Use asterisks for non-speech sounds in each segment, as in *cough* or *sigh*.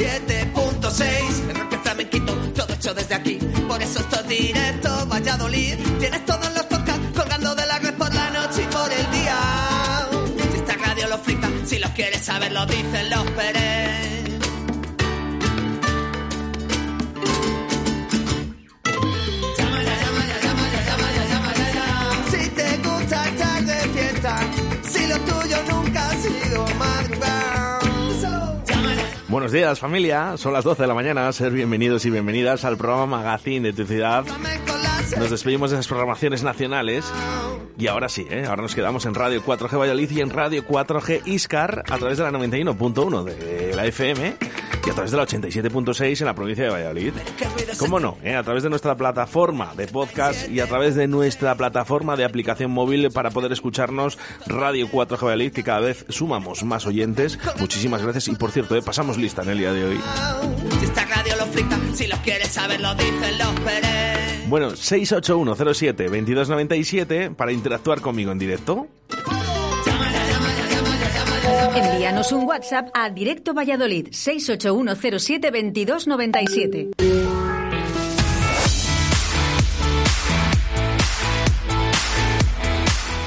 en el 87.6. El rock flamenquito, todo hecho desde aquí. Por eso esto es directo, Valladolid. Tienes todos los podcasts colgando de la red por la noche y por el día. Si esta radio lo flipa, si los quieres saber, lo dicen los Pérez. Buenos días familia, son las 12 de la mañana, ser bienvenidos y bienvenidas al programa Magazine de tu ciudad. Nos despedimos de esas programaciones nacionales y ahora sí, ¿eh? ahora nos quedamos en Radio 4G Valladolid y en Radio 4G Iscar a través de la 91.1 de la FM y a través de la 87.6 en la provincia de Valladolid. ¿Cómo no? eh? A través de nuestra plataforma de podcast y a través de nuestra plataforma de aplicación móvil para poder escucharnos Radio 4G Valladolid, que cada vez sumamos más oyentes. Muchísimas gracias y por cierto, eh, pasamos lista en el día de hoy. Bueno, 681072297 para interactuar conmigo en directo. Envíanos un WhatsApp a Directo Valladolid 681072297.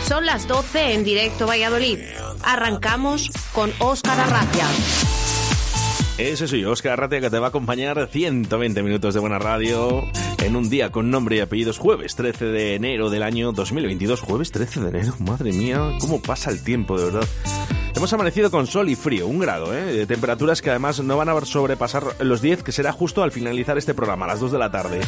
Son las 12 en directo Valladolid. Arrancamos con Óscar Arracia. Ese soy yo, Oscar Arratia, que te va a acompañar 120 minutos de buena radio en un día con nombre y apellidos, jueves 13 de enero del año 2022. Jueves 13 de enero, madre mía, cómo pasa el tiempo, de verdad. Hemos amanecido con sol y frío, un grado, ¿eh? temperaturas que además no van a sobrepasar los 10, que será justo al finalizar este programa, a las 2 de la tarde.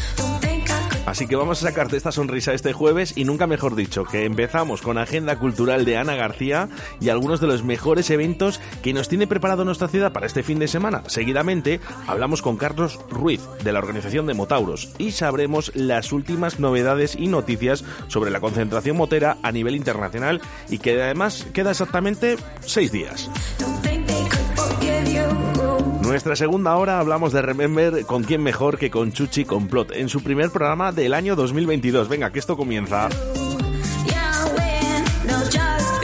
Así que vamos a sacarte esta sonrisa este jueves y nunca mejor dicho, que empezamos con agenda cultural de Ana García y algunos de los mejores eventos que nos tiene preparado nuestra ciudad para este fin de semana. Seguidamente hablamos con Carlos Ruiz de la organización de Motauros y sabremos las últimas novedades y noticias sobre la concentración motera a nivel internacional y que además queda exactamente seis días. Nuestra segunda hora hablamos de Remember con quién mejor que con Chuchi Complot en su primer programa del año 2022. Venga, que esto comienza.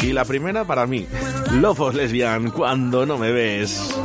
Y la primera para mí, Lofos Lesbian, cuando no me ves.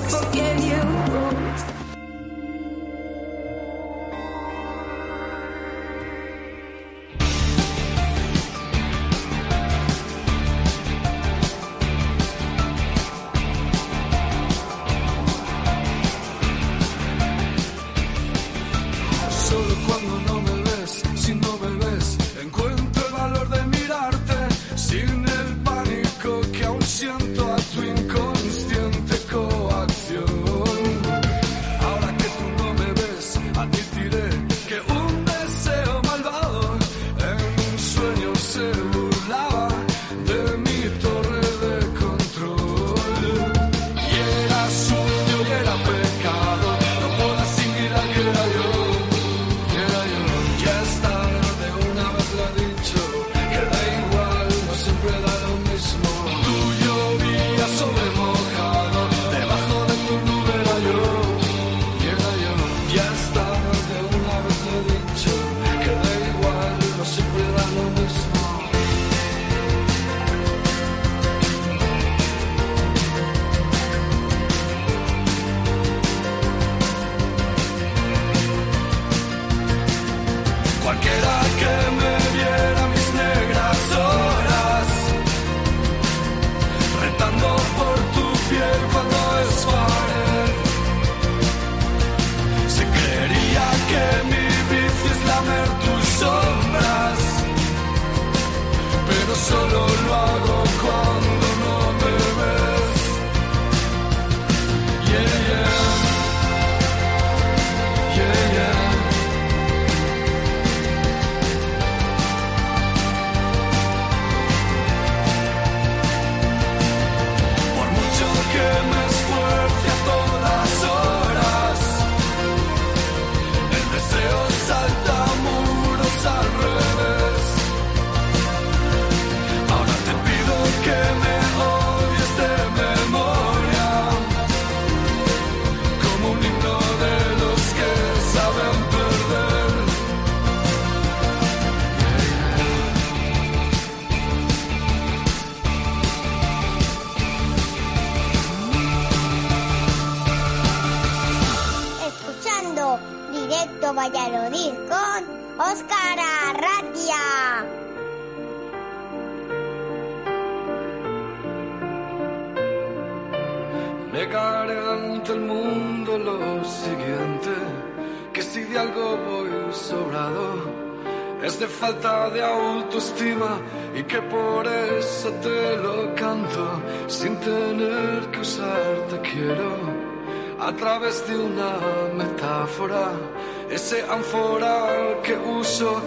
Ese ánfora que uso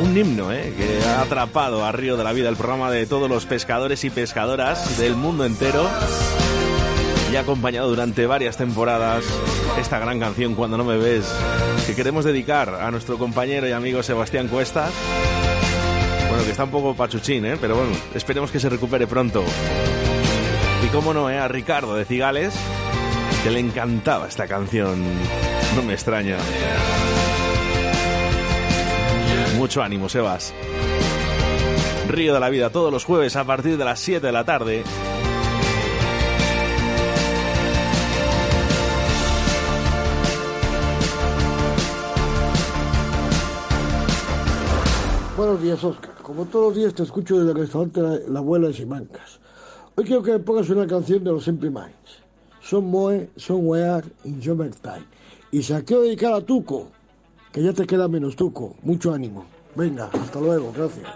Un himno ¿eh? que ha atrapado a Río de la Vida, el programa de todos los pescadores y pescadoras del mundo entero. Y ha acompañado durante varias temporadas esta gran canción Cuando no me ves, que queremos dedicar a nuestro compañero y amigo Sebastián Cuestas. Bueno, que está un poco pachuchín, ¿eh? pero bueno, esperemos que se recupere pronto. Y cómo no, ¿eh? a Ricardo de Cigales, que le encantaba esta canción. No me extraña. Mucho ánimo, Sebas. Río de la Vida todos los jueves a partir de las 7 de la tarde. Buenos días, Oscar. Como todos los días te escucho desde el restaurante La, La Abuela de Simancas. Hoy quiero que me pongas una canción de los Simple Minds. Son Moe, Son Wear in Summertime. Y se quiero dedicar a Tuco, que ya te queda menos Tuco. Mucho ánimo. Venga, hasta luego, gracias.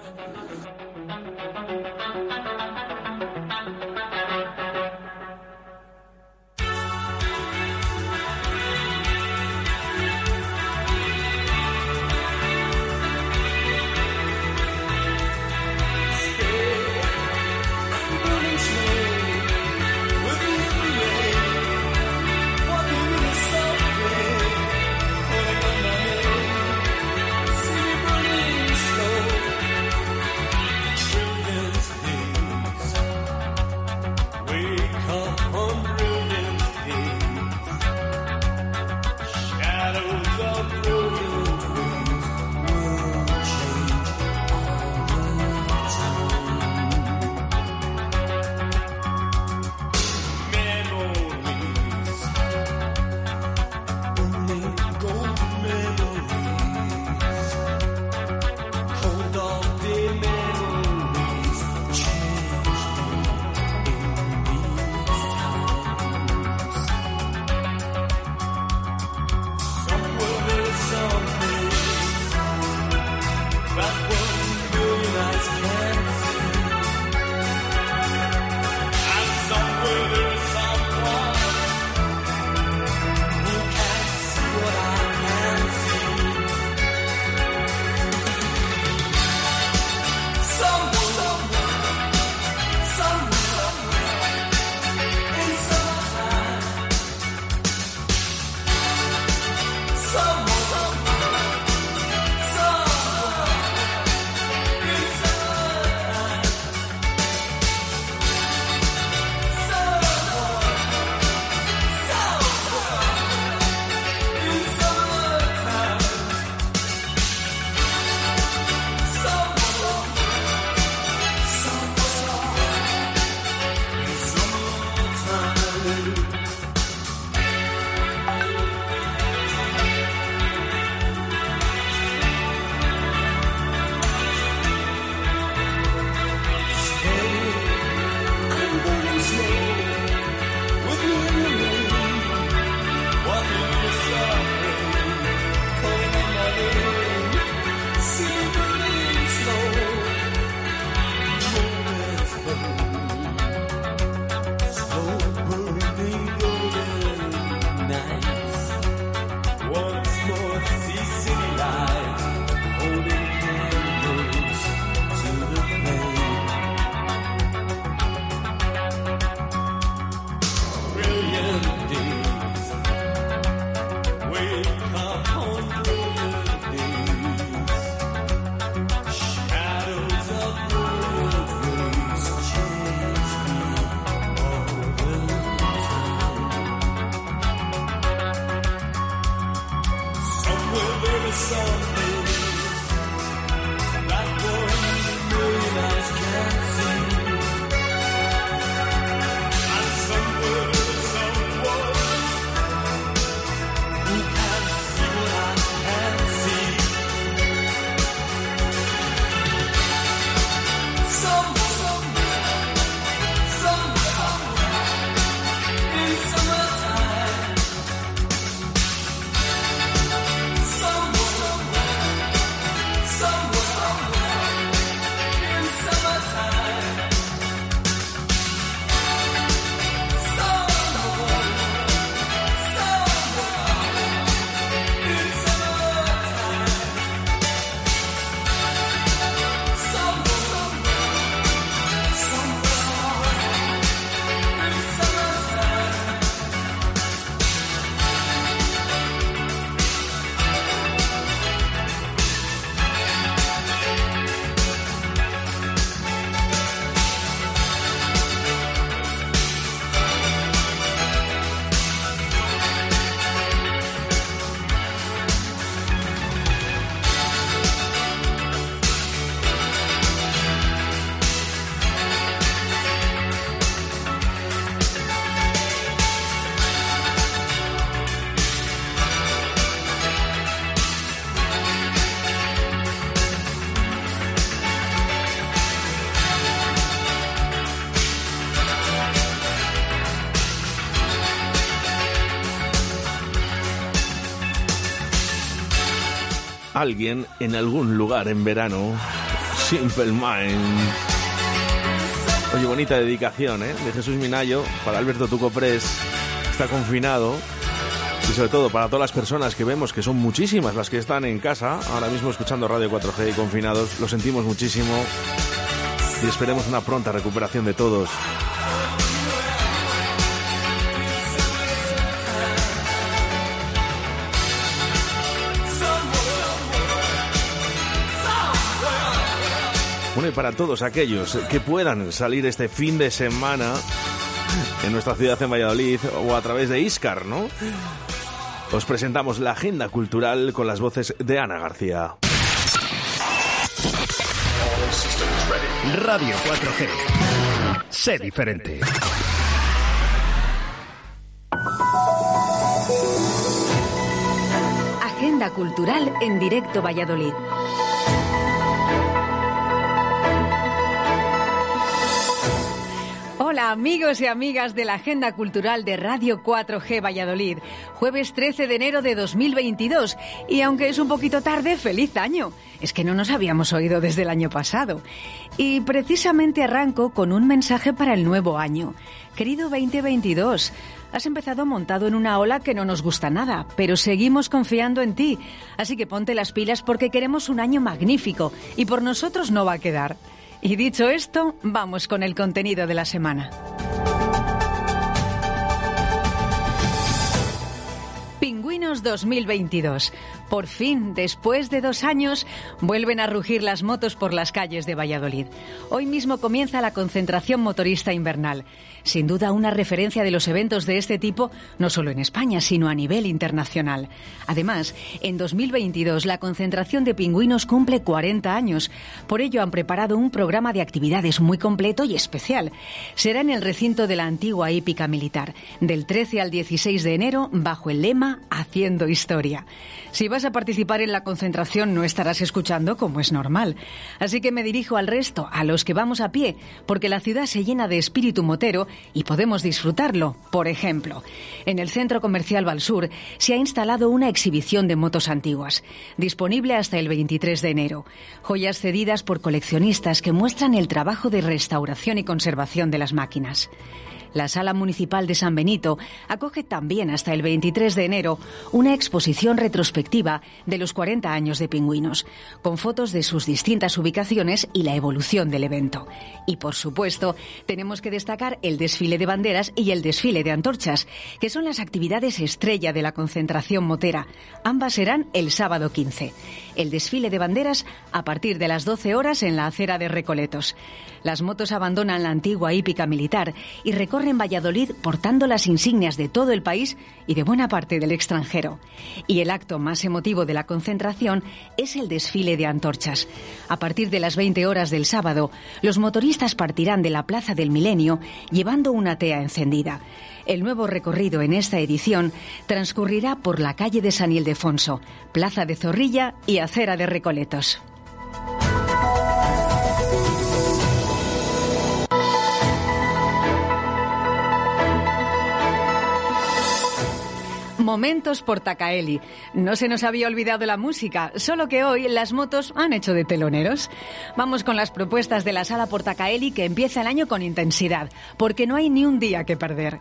Alguien en algún lugar en verano. Simple Mind. Oye, bonita dedicación, ¿eh? De Jesús Minayo para Alberto Tucoprés. Está confinado. Y sobre todo para todas las personas que vemos, que son muchísimas las que están en casa, ahora mismo escuchando Radio 4G y confinados, lo sentimos muchísimo. Y esperemos una pronta recuperación de todos. Bueno, y para todos aquellos que puedan salir este fin de semana en nuestra ciudad en Valladolid o a través de Iscar, ¿no? Os presentamos la agenda cultural con las voces de Ana García. Radio 4G. Sé diferente. Agenda cultural en directo Valladolid. Amigos y amigas de la Agenda Cultural de Radio 4G Valladolid. Jueves 13 de enero de 2022 y aunque es un poquito tarde, feliz año. Es que no nos habíamos oído desde el año pasado. Y precisamente arranco con un mensaje para el nuevo año. Querido 2022, has empezado montado en una ola que no nos gusta nada, pero seguimos confiando en ti. Así que ponte las pilas porque queremos un año magnífico y por nosotros no va a quedar. Y dicho esto, vamos con el contenido de la semana. Pingüinos 2022. Por fin, después de dos años, vuelven a rugir las motos por las calles de Valladolid. Hoy mismo comienza la concentración motorista invernal. Sin duda una referencia de los eventos de este tipo, no solo en España, sino a nivel internacional. Además, en 2022 la concentración de pingüinos cumple 40 años. Por ello han preparado un programa de actividades muy completo y especial. Será en el recinto de la antigua hípica militar, del 13 al 16 de enero, bajo el lema Haciendo Historia. Si vas a participar en la concentración no estarás escuchando como es normal. Así que me dirijo al resto, a los que vamos a pie, porque la ciudad se llena de espíritu motero y podemos disfrutarlo. Por ejemplo, en el centro comercial Valsur se ha instalado una exhibición de motos antiguas, disponible hasta el 23 de enero. Joyas cedidas por coleccionistas que muestran el trabajo de restauración y conservación de las máquinas. La Sala Municipal de San Benito acoge también hasta el 23 de enero una exposición retrospectiva de los 40 años de pingüinos, con fotos de sus distintas ubicaciones y la evolución del evento. Y por supuesto, tenemos que destacar el desfile de banderas y el desfile de antorchas, que son las actividades estrella de la concentración motera. Ambas serán el sábado 15. El desfile de banderas a partir de las 12 horas en la acera de Recoletos. Las motos abandonan la antigua hípica militar y recorren Valladolid portando las insignias de todo el país y de buena parte del extranjero. Y el acto más emotivo de la concentración es el desfile de antorchas. A partir de las 20 horas del sábado, los motoristas partirán de la Plaza del Milenio llevando una tea encendida. El nuevo recorrido en esta edición transcurrirá por la calle de San Ildefonso, Plaza de Zorrilla y Acera de Recoletos. Momentos por Tacaeli. No se nos había olvidado la música, solo que hoy las motos han hecho de teloneros. Vamos con las propuestas de la sala Portacaeli que empieza el año con intensidad, porque no hay ni un día que perder.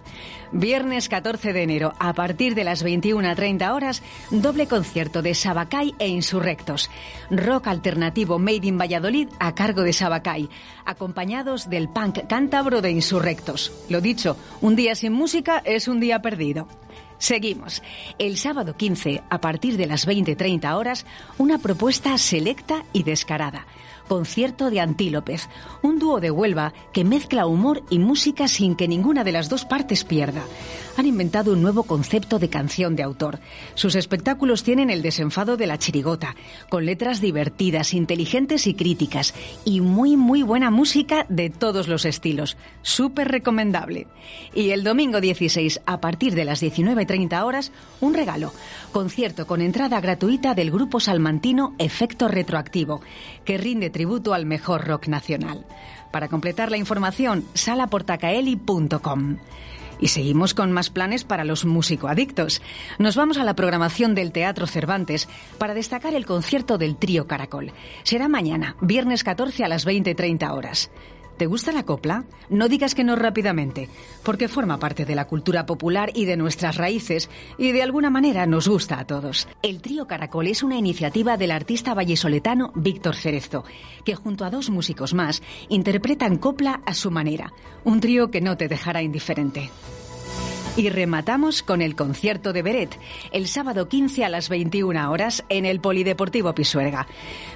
Viernes 14 de enero, a partir de las 21.30 horas, doble concierto de Sabacay e Insurrectos. Rock alternativo Made in Valladolid a cargo de Sabacay, acompañados del punk cántabro de Insurrectos. Lo dicho, un día sin música es un día perdido. Seguimos. El sábado 15, a partir de las 20.30 horas, una propuesta selecta y descarada. Concierto de Antílopez, un dúo de Huelva que mezcla humor y música sin que ninguna de las dos partes pierda. Han inventado un nuevo concepto de canción de autor. Sus espectáculos tienen el desenfado de la chirigota, con letras divertidas, inteligentes y críticas, y muy, muy buena música de todos los estilos. Súper recomendable. Y el domingo 16, a partir de las 19.30 horas, un regalo. Concierto con entrada gratuita del grupo salmantino Efecto Retroactivo, que rinde tributo al mejor rock nacional. Para completar la información, salaportacaeli.com. Y seguimos con más planes para los musicoadictos. Nos vamos a la programación del Teatro Cervantes para destacar el concierto del Trío Caracol. Será mañana, viernes 14 a las 20.30 horas. ¿Te gusta la copla? No digas que no rápidamente, porque forma parte de la cultura popular y de nuestras raíces y de alguna manera nos gusta a todos. El trío Caracol es una iniciativa del artista vallesoletano Víctor Cerezo, que junto a dos músicos más interpretan copla a su manera, un trío que no te dejará indiferente. Y rematamos con el concierto de Beret, el sábado 15 a las 21 horas en el Polideportivo Pisuerga.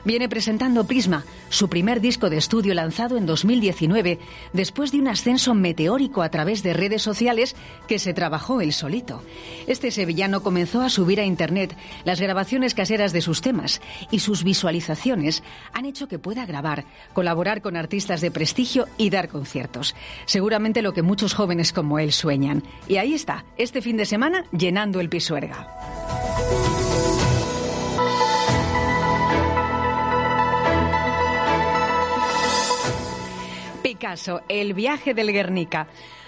Viene presentando Prisma, su primer disco de estudio lanzado en 2019, después de un ascenso meteórico a través de redes sociales que se trabajó él solito. Este sevillano comenzó a subir a Internet las grabaciones caseras de sus temas y sus visualizaciones han hecho que pueda grabar, colaborar con artistas de prestigio y dar conciertos. Seguramente lo que muchos jóvenes como él sueñan. Y ahí está, este fin de semana llenando el Pisuerga. Picasso, el viaje del Guernica.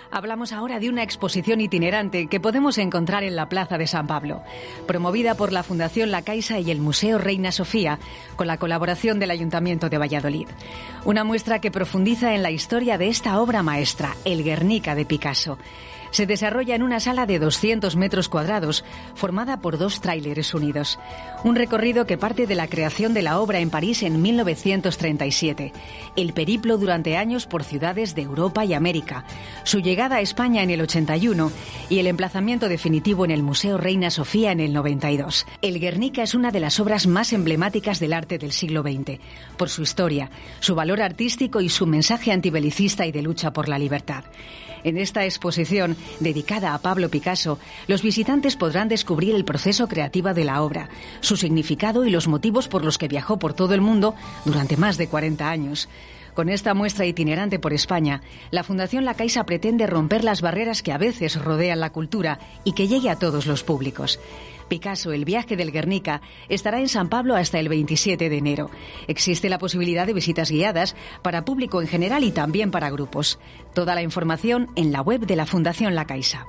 Hablamos ahora de una exposición itinerante que podemos encontrar en la Plaza de San Pablo, promovida por la Fundación La Caixa y el Museo Reina Sofía, con la colaboración del Ayuntamiento de Valladolid. Una muestra que profundiza en la historia de esta obra maestra, El Guernica de Picasso se desarrolla en una sala de 200 metros cuadrados, formada por dos tráileres unidos. Un recorrido que parte de la creación de la obra en París en 1937, el periplo durante años por ciudades de Europa y América, su llegada a España en el 81 y el emplazamiento definitivo en el Museo Reina Sofía en el 92. El Guernica es una de las obras más emblemáticas del arte del siglo XX, por su historia, su valor artístico y su mensaje antibelicista y de lucha por la libertad. En esta exposición, dedicada a Pablo Picasso, los visitantes podrán descubrir el proceso creativo de la obra, su significado y los motivos por los que viajó por todo el mundo durante más de 40 años. Con esta muestra itinerante por España, la Fundación La Caixa pretende romper las barreras que a veces rodean la cultura y que llegue a todos los públicos. Picasso, el viaje del Guernica, estará en San Pablo hasta el 27 de enero. Existe la posibilidad de visitas guiadas para público en general y también para grupos. Toda la información en la web de la Fundación La Caixa.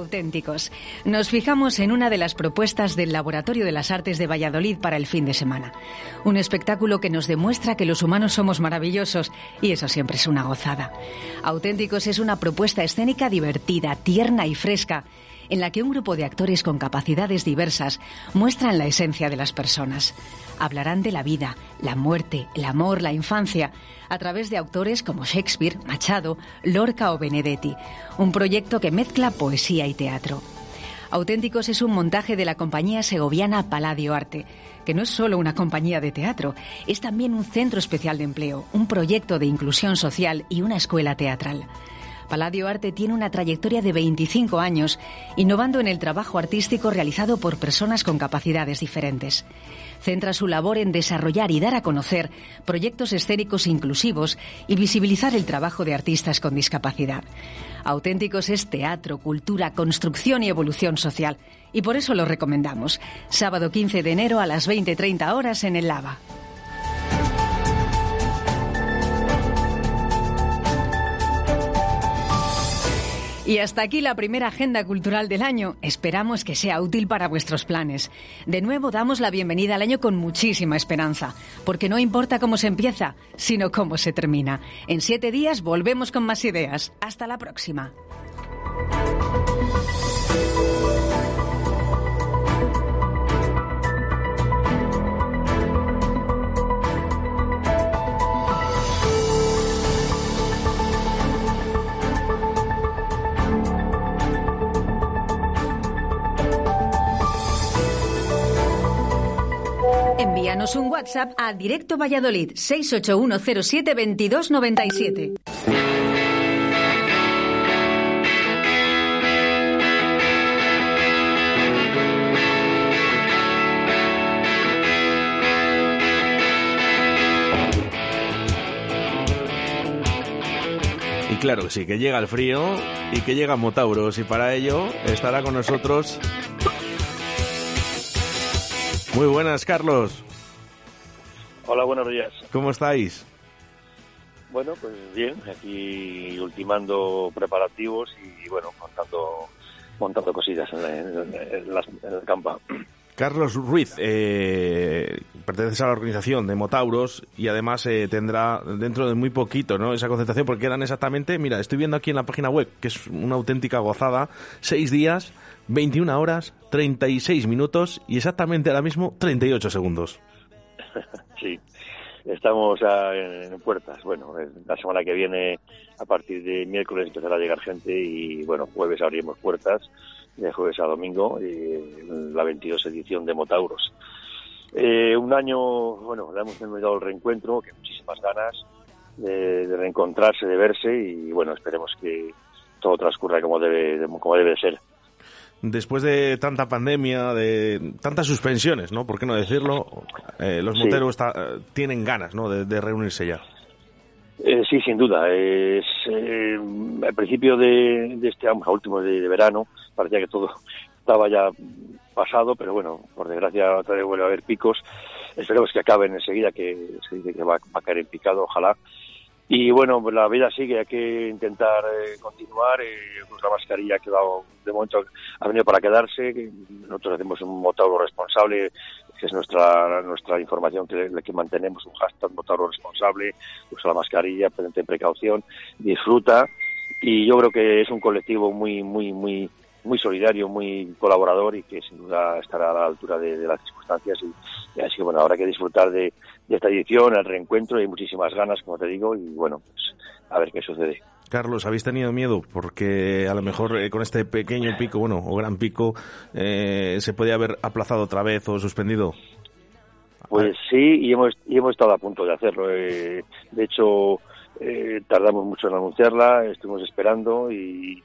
Auténticos. Nos fijamos en una de las propuestas del Laboratorio de las Artes de Valladolid para el fin de semana. Un espectáculo que nos demuestra que los humanos somos maravillosos y eso siempre es una gozada. Auténticos es una propuesta escénica divertida, tierna y fresca en la que un grupo de actores con capacidades diversas muestran la esencia de las personas. Hablarán de la vida, la muerte, el amor, la infancia, a través de autores como Shakespeare, Machado, Lorca o Benedetti, un proyecto que mezcla poesía y teatro. Auténticos es un montaje de la compañía segoviana Paladio Arte, que no es solo una compañía de teatro, es también un centro especial de empleo, un proyecto de inclusión social y una escuela teatral. Paladio Arte tiene una trayectoria de 25 años, innovando en el trabajo artístico realizado por personas con capacidades diferentes. Centra su labor en desarrollar y dar a conocer proyectos escénicos inclusivos y visibilizar el trabajo de artistas con discapacidad. Auténticos es teatro, cultura, construcción y evolución social. Y por eso lo recomendamos. Sábado 15 de enero a las 20.30 horas en el Lava. Y hasta aquí la primera agenda cultural del año. Esperamos que sea útil para vuestros planes. De nuevo damos la bienvenida al año con muchísima esperanza, porque no importa cómo se empieza, sino cómo se termina. En siete días volvemos con más ideas. Hasta la próxima. Un WhatsApp a Directo Valladolid 681072297. Y claro que sí, que llega el frío y que llega Motauros y para ello estará con nosotros... Muy buenas, Carlos. Hola, buenos días. ¿Cómo estáis? Bueno, pues bien, aquí ultimando preparativos y bueno, montando, montando cosillas en, en- en el campo. Carlos Ruiz, eh, perteneces a la organización de Motauros y además eh, tendrá dentro de muy poquito ¿no? esa concentración porque quedan exactamente, mira, estoy viendo aquí en la página web, que es una auténtica gozada, seis días, 21 horas, 36 minutos y exactamente ahora mismo 38 segundos. *laughs* Sí, estamos ah, en, puertas. Bueno, eh, la semana que viene, a partir de miércoles, empezará a llegar gente y bueno, jueves abriremos puertas, de jueves a domingo, la 22 edición de Motauros. Eh, un año, bueno, le hemos denominado el reencuentro, que muchísimas ganas de, de reencontrarse, de verse y bueno, esperemos que todo transcurra como debe, de- como debe de ser. Después de tanta pandemia, de tantas suspensiones, ¿no? ¿Por qué no decirlo? Eh, los Sí. moteros está- eh, tienen ganas, ¿no? De, de reunirse ya. Eh, sí, sin duda. Es, eh, al principio de, de este año, a último de, de verano, parecía que todo estaba ya pasado, pero bueno, por desgracia otra vez vuelve a haber picos. Esperemos que acaben enseguida, que se dice que va, va a caer en picado, ojalá. Y bueno, pues la vida sigue, hay que intentar eh, continuar. Eh, la mascarilla quedado, de momento, ha venido para quedarse. que Nosotros hacemos un motauro responsable, que es nuestra nuestra información que, que mantenemos, un hashtag motauro responsable, usa la mascarilla, ten precaución, disfruta. Y yo creo que es un colectivo muy, muy, muy muy solidario, muy colaborador y que sin duda estará a la altura de, de las circunstancias. Y, y así que bueno, habrá que disfrutar de, de esta edición, el reencuentro, hay muchísimas ganas, como te digo, y bueno, pues a ver qué sucede. Carlos, ¿habéis tenido miedo? Porque a lo mejor eh, con este pequeño pico, bueno, o gran pico, eh, se podía haber aplazado otra vez o suspendido. Pues sí, y hemos, y hemos estado a punto de hacerlo. Eh, de hecho, eh, tardamos mucho en anunciarla, estuvimos esperando y,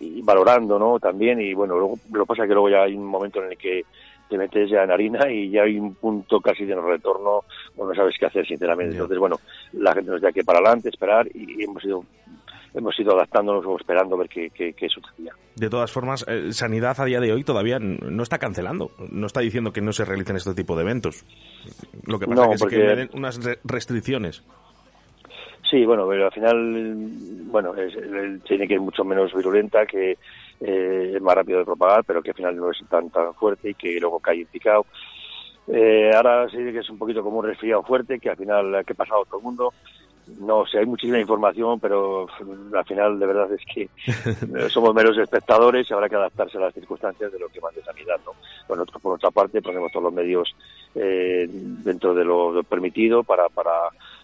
y valorando, ¿no? También, y bueno, luego, lo que pasa es que luego ya hay un momento en el que te metes ya en harina y ya hay un punto casi de no retorno, o no sabes qué hacer, sinceramente. Entonces, bueno, la gente nos da que para adelante, esperar, y hemos ido hemos ido adaptándonos o esperando a ver qué, qué, qué sucedía. De todas formas, eh, Sanidad a día de hoy todavía no está cancelando, no está diciendo que no se realicen este tipo de eventos. Lo que pasa No, es que, sí que porque- unas re- restricciones. Sí, bueno, pero al final, bueno, es- tiene que ir mucho menos virulenta, que eh, es más rápido de propagar, pero que al final no es tan tan fuerte y que luego cae en picado. Eh, ahora sí que es un poquito como un resfriado fuerte, que al final ha que pasar a todo el mundo. No sé, hay muchísima información, pero al final de verdad es que *laughs* somos meros espectadores y habrá que adaptarse a las circunstancias de lo que mande sanidad, ¿no? Bueno, nosotros por nuestra parte ponemos todos los medios eh, dentro de lo, lo permitido para, para,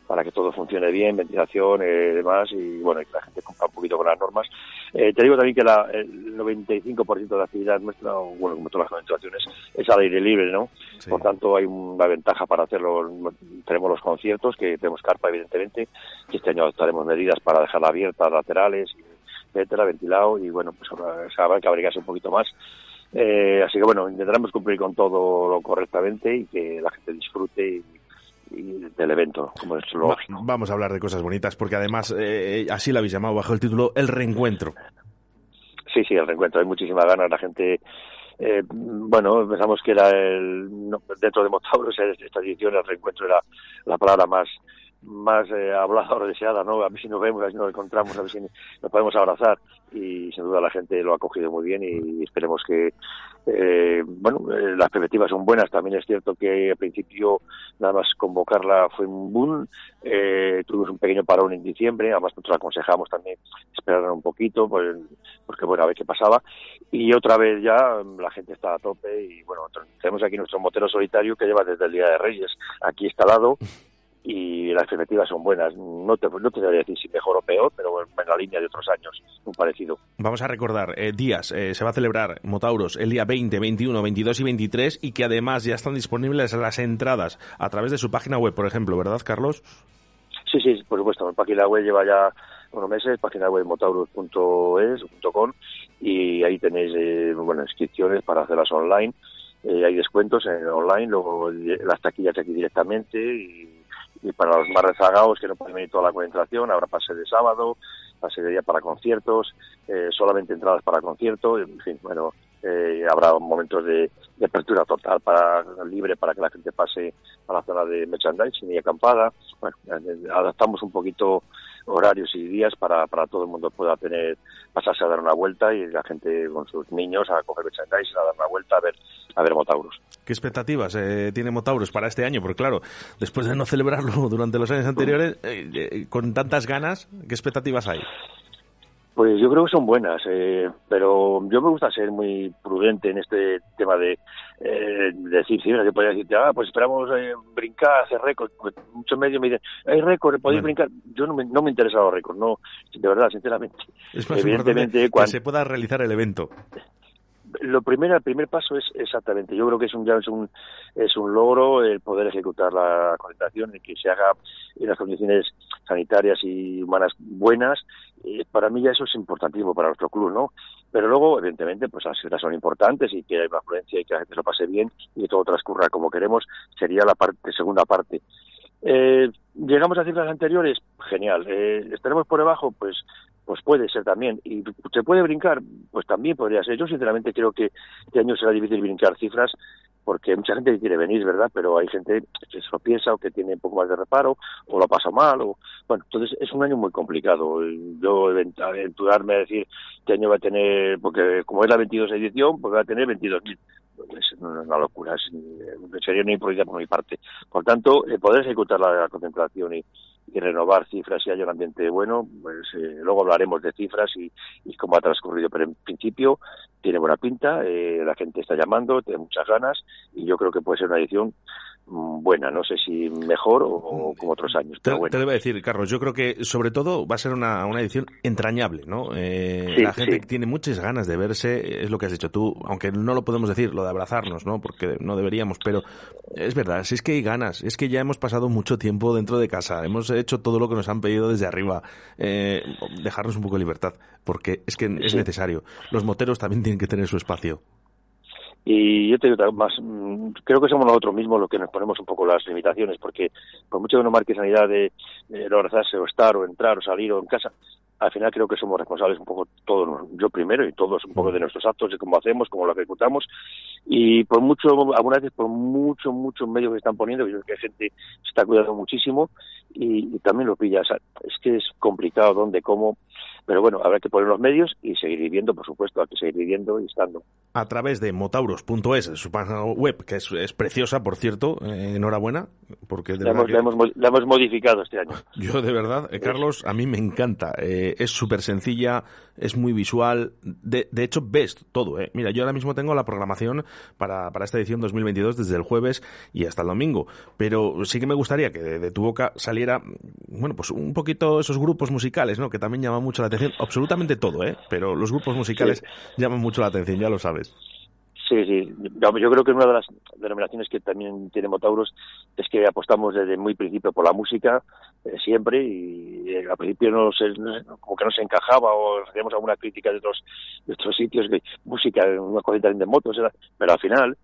para que todo funcione bien, ventilación, eh, demás, y bueno, y que la gente cumpla un poquito con las normas. Eh, te digo también que la, el 95% de la actividad nuestra, bueno, como todas las concentraciones, es al aire libre, ¿no? Por tanto, hay una ventaja para hacerlo. Tenemos los conciertos, que tenemos carpa, evidentemente, y este año adoptaremos medidas para dejarla abierta, laterales, etcétera, ventilado, y bueno, pues habrá, habrá que abrigarse un poquito más. Eh, así que bueno, intentaremos cumplir con todo lo correctamente y que la gente disfrute y del evento, como es lógico. Va- vamos a hablar de cosas bonitas, porque además, eh, así lo habéis llamado bajo el título El Reencuentro. Sí, sí, el reencuentro. Hay muchísimas ganas. La gente, eh, bueno, pensamos que era el, no, dentro de Motauros, eh, esta edición, el reencuentro era la palabra más más eh, hablada o deseada, *laughs* ¿no? A ver si nos vemos, a ver si nos encontramos, a ver si nos podemos abrazar. Y sin duda la gente lo ha cogido muy bien y esperemos que, eh, bueno, eh, las perspectivas son buenas. También es cierto que al principio nada más convocarla fue un boom. Eh, tuvimos un pequeño parón en diciembre, además nosotros aconsejamos también esperar un poquito, pues, porque bueno, a ver qué pasaba. Y otra vez ya la gente está a tope y bueno, tenemos aquí nuestro motero solitario que lleva desde el Día de Reyes aquí instalado y las perspectivas son buenas. No te, no te voy a decir si mejor o peor, pero en la línea de otros años, un parecido. Vamos a recordar eh, días. eh, se va a celebrar Motauros el día 20, 21, 22 y 23 y que además ya están disponibles las entradas a través de su página web, por ejemplo, ¿verdad, Carlos? Sí, sí, por supuesto. El página web lleva ya unos meses, página web motaurus.es, .com, y ahí tenéis eh, bueno, inscripciones para hacerlas online. Eh, hay descuentos en online, luego eh, las taquillas aquí directamente y, y para los más rezagados que no pueden venir toda la concentración, habrá pase de sábado, pase de día para conciertos, eh, solamente entradas para conciertos, en fin, bueno, eh, habrá momentos de, de apertura total para libre para que la gente pase a la zona de merchandising y acampada. Bueno, eh, adaptamos un poquito horarios y días para, para todo el mundo pueda tener pasarse a dar una vuelta y la gente con sus niños a coger merchandising, a dar una vuelta a ver a ver Motauros. ¿Qué expectativas eh, tiene Motauros para este año? Porque claro, después de no celebrarlo *laughs* durante los años anteriores, eh, eh, con tantas ganas, ¿qué expectativas hay? Pues yo creo que son buenas, eh, pero yo me gusta ser muy prudente en este tema de eh, decir cifras, que podría decirte, ah, pues esperamos brincar, hacer récord. Pues muchos medios me dicen, hay récord, podéis Bueno. brincar. Yo no me, no me interesa los récords, no, de verdad, sinceramente. Es más Evidentemente, importante que se pueda realizar el evento. Lo primero, el primer paso es exactamente, yo creo que es un ya es un es un logro el poder ejecutar la concentración y que se haga en las condiciones sanitarias y humanas buenas. Eh, para mí ya eso es importantísimo para nuestro club, ¿no? Pero luego, evidentemente, pues las cifras son importantes y que hay una afluencia y que la gente lo pase bien y que todo transcurra como queremos, sería la parte segunda parte. Eh, llegamos a cifras anteriores, genial. Eh, estaremos por debajo, pues pues puede ser también. ¿Y se puede brincar? Pues también podría ser. Yo sinceramente creo que este año será difícil brincar cifras porque mucha gente quiere venir, ¿verdad? Pero hay gente que se lo piensa o que tiene un poco más de reparo o lo ha pasado mal. O... Bueno, entonces es un año muy complicado. Yo avent- aventurarme a decir este año va a tener, porque como es la 22 edición, pues va a tener 22.000. Es una locura, es, eh, sería una improvisación por mi parte. Por tanto, eh, poder ejecutar la, la concentración y, y renovar cifras y haya un ambiente bueno, pues eh, luego hablaremos de cifras y, y cómo ha transcurrido, pero en principio tiene buena pinta, eh, la gente está llamando, tiene muchas ganas y yo creo que puede ser una edición buena, no sé si mejor o, o como otros años, Te, bueno. te lo iba a decir, Carlos, yo creo que sobre todo va a ser una, una edición entrañable, ¿no? Eh, Sí, la gente sí. tiene muchas ganas de verse, es lo que has dicho tú, aunque no lo podemos decir, lo de abrazarnos, ¿no? Porque no deberíamos, pero es verdad, si es que hay ganas, es que ya hemos pasado mucho tiempo dentro de casa, hemos hecho todo lo que nos han pedido desde arriba, eh, dejarnos un poco de libertad, porque es que es necesario. Los moteros también tienen que tener su espacio. Y yo te digo más, mm, creo que somos nosotros mismos los que nos ponemos un poco las limitaciones, porque por mucho que uno marque sanidad de, de no abrazarse o estar o entrar o salir o en casa, al final creo que somos responsables un poco todos, yo primero y todos un poco de nuestros actos, de cómo hacemos, cómo lo ejecutamos. Y por mucho, algunas veces por mucho, muchos medios que están poniendo, yo creo que hay gente se está cuidando muchísimo y, y también lo pilla. O sea, es que es complicado dónde, cómo, pero bueno, habrá que poner los medios y seguir viviendo, por supuesto, hay que seguir viviendo y estando. A través de motauros.es, su página web, que es, es preciosa, por cierto, eh, enhorabuena, porque de La verdad hemos, que- la hemos mo- la hemos modificado este año. *laughs* Yo de verdad, eh, Carlos, a mí me encanta. Eh, es súper sencilla, es muy visual. De, de hecho, ves todo. Eh. Mira, yo ahora mismo tengo la programación para, para esta edición 2022 desde el jueves y hasta el domingo. Pero sí que me gustaría que de, de tu boca saliera, bueno, pues un poquito esos grupos musicales, ¿no? Que también llaman mucho la atención. Absolutamente todo, ¿eh? Pero los grupos musicales llaman mucho la atención, ya lo sabes. Sí, sí. Yo, creo que una de las denominaciones que también tiene Motauros es que apostamos desde muy principio por la música, eh, siempre, y eh, al principio no se, no- como que no se encajaba o hacíamos alguna crítica de otros, de otros sitios, de música, una cosa también de motos, pero al final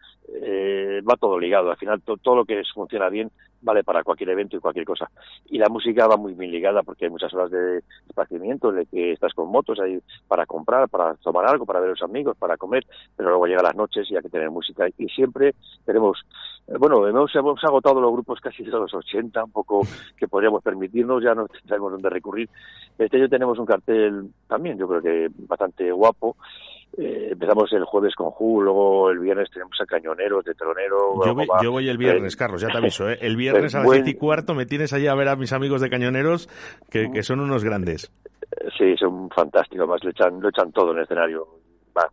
eh, va todo ligado, al final to- todo lo que funciona bien vale para cualquier evento y cualquier cosa. Y la música va muy bien ligada porque hay muchas horas de esparcimiento, de que estás con motos ahí para comprar, para tomar algo, para ver a los amigos, para comer, pero luego llegan las noches y hay que tener música. Y siempre tenemos, bueno, hemos, hemos agotado los grupos casi de los 80, un poco *laughs* que podríamos permitirnos, ya no sabemos dónde recurrir. Este año tenemos un cartel también, yo creo que bastante guapo. Eh, empezamos el jueves con Ju, luego el viernes tenemos a Cañoneros, de Telonero. Yo voy, yo voy el viernes, Eh, Carlos, ya te aviso, ¿eh? El viernes *laughs* a las buen- y cuarto me tienes allí a ver a mis amigos de Cañoneros, que, que son unos grandes. Sí, son fantásticos, más lo echan, lo echan todo en el escenario. Va,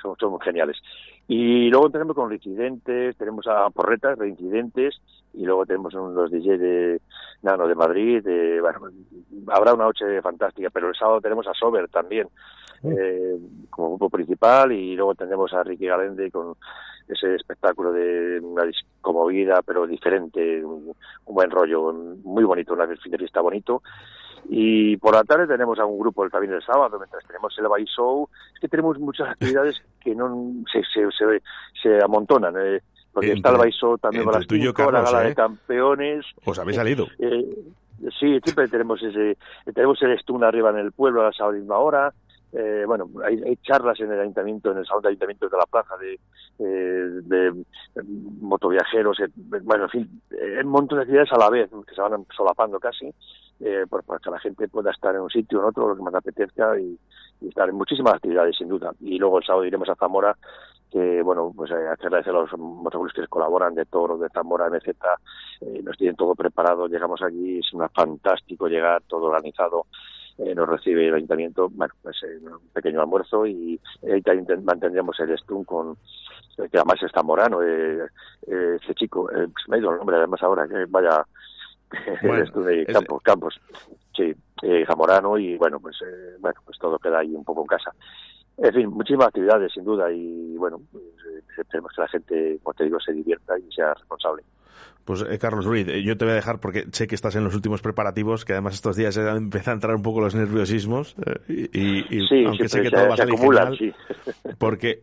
son, son geniales. Y luego tenemos con Reincidentes, tenemos a Porretas, Reincidentes, y luego tenemos unos DJ de Nano de Madrid. de- bueno, habrá una noche fantástica, pero el sábado tenemos a Sober también, eh, como grupo principal, y luego tendremos a Ricky Galende con ese espectáculo de una disco movida, pero diferente, un, un buen rollo, muy bonito, un fiesta bonito. Y por la tarde tenemos a un grupo el también el sábado, mientras tenemos el Bay Show. Es que tenemos muchas actividades que no se, se, se, se amontonan. eh, porque Entre- está el Bay Show también entre las tú y yo, cinco, la gala ¿eh? de campeones. Os habéis salido. Eh, sí, siempre tenemos ese, tenemos el Stun arriba en el pueblo a esa misma hora. Eh, bueno, hay, hay charlas en el ayuntamiento, en el salón de ayuntamiento de la plaza de, eh, de eh, motoviajeros, eh, bueno, en fin, eh, un montón de actividades a la vez que se van solapando casi, por- para que la gente pueda estar en un sitio o en otro, lo que más apetezca y, y estar en muchísimas actividades sin duda. Y luego el sábado iremos a Zamora, que bueno, pues eh, agradecer a los motociclistas que colaboran de Toro, de Zamora, MZ, nos tienen todo preparado, llegamos allí, es una fantástico llegar, todo organizado, eh, nos recibe el ayuntamiento, bueno, pues eh, un pequeño almuerzo y eh, también ten- mantendremos el stun con, eh, que además es zamorano, eh, eh, ese chico, pues me ha ido el nombre además ahora, que vaya, *laughs* Bueno, el de Campos, Campos, sí, eh, zamorano y bueno, pues eh, bueno, pues todo queda ahí un poco en casa. En fin, muchísimas actividades sin duda y bueno, esperemos que la gente, como te digo, se divierta y sea responsable. Pues eh, Carlos Ruiz, eh, yo te voy a dejar porque sé que estás en los últimos preparativos, que además estos días eh, empiezan a entrar un poco los nerviosismos eh, y, y- Sí, aunque sé que todo va a salir acumulan, genial, sí. *laughs* porque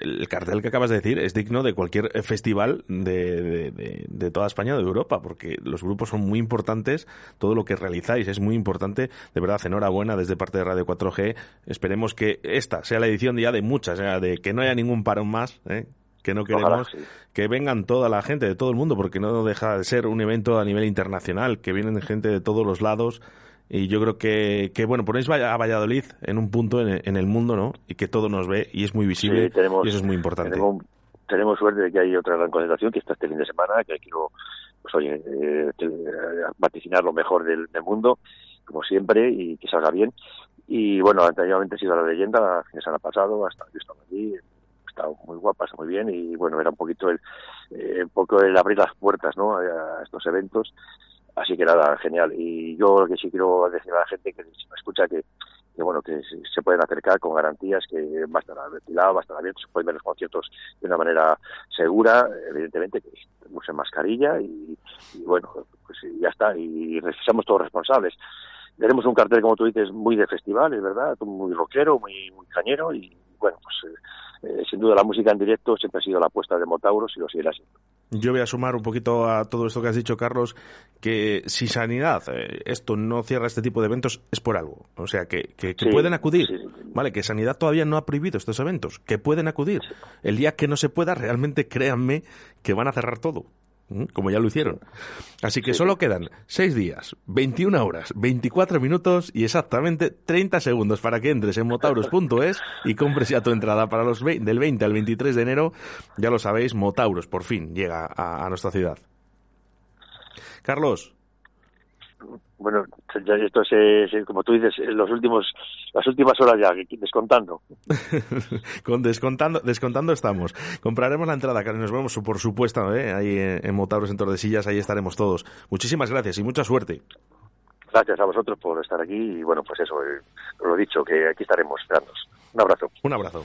el cartel que acabas de decir es digno de cualquier festival de, de- de- de toda España o de Europa, porque los grupos son muy importantes, todo lo que realizáis es muy importante, de verdad, enhorabuena desde parte de Radio 4G, esperemos que esta sea la edición ya de muchas, de que no haya ningún parón más, eh, que no queremos sí. que vengan toda la gente de todo el mundo, porque no deja de ser un evento a nivel internacional, que vienen gente de todos los lados. Y yo creo que, que bueno, ponéis a Valladolid en un punto en el, en el mundo, ¿no? Y que todo nos ve y es muy visible. Sí, tenemos, y eso es muy importante. Tenemos, tenemos suerte de que hay otra gran concentración que está este fin de semana, que quiero, pues oye, eh, eh, vaticinar lo mejor del, del mundo, como siempre, y que salga bien. Y bueno, anteriormente ha sido la leyenda, el fin de semana pasado, hasta yo estaba allí, está muy guapa, está muy bien, y bueno, era un poquito el, eh, un poco el abrir las puertas, ¿no? A estos eventos. Así que nada, genial. Y yo lo que sí quiero decir a la gente que si me escucha que, que bueno, que se pueden acercar con garantías, que va a estar ventilado, va a estar abierto, se pueden ver los conciertos de una manera segura, evidentemente que usen mascarilla y, y bueno, pues ya está, y seamos todos responsables. Tenemos un cartel, como tú dices, muy de festival, es verdad, muy rockero, muy, muy cañero y bueno, pues eh, eh, sin duda la música en directo siempre ha sido la apuesta de Motauros y lo seguirá siendo. Yo voy a sumar un poquito a todo esto que has dicho, Carlos, que si Sanidad eh, esto no cierra este tipo de eventos es por algo. O sea, que, que, que Sí, pueden acudir. sí, sí. Vale, que Sanidad todavía no ha prohibido estos eventos, que pueden acudir. El día que no se pueda, realmente créanme que van a cerrar todo. Como ya lo hicieron. Así que solo quedan 6 días, 21 horas, 24 minutos y exactamente 30 segundos para que entres en motauros.es y compres ya tu entrada para los del 20 al 23 de enero. Ya lo sabéis, Motauros por fin llega a nuestra ciudad. Carlos, bueno, ya esto es, eh, como tú dices, los últimos, las últimas horas ya, descontando. *laughs* Con descontando, descontando estamos. Compraremos la entrada, que nos vemos, por supuesto, ¿eh? ahí en Motauros en Tordesillas, ahí estaremos todos. Muchísimas gracias y mucha suerte. Gracias a vosotros por estar aquí y bueno, pues eso, eh, lo dicho, que aquí estaremos esperando. Un abrazo. Un abrazo.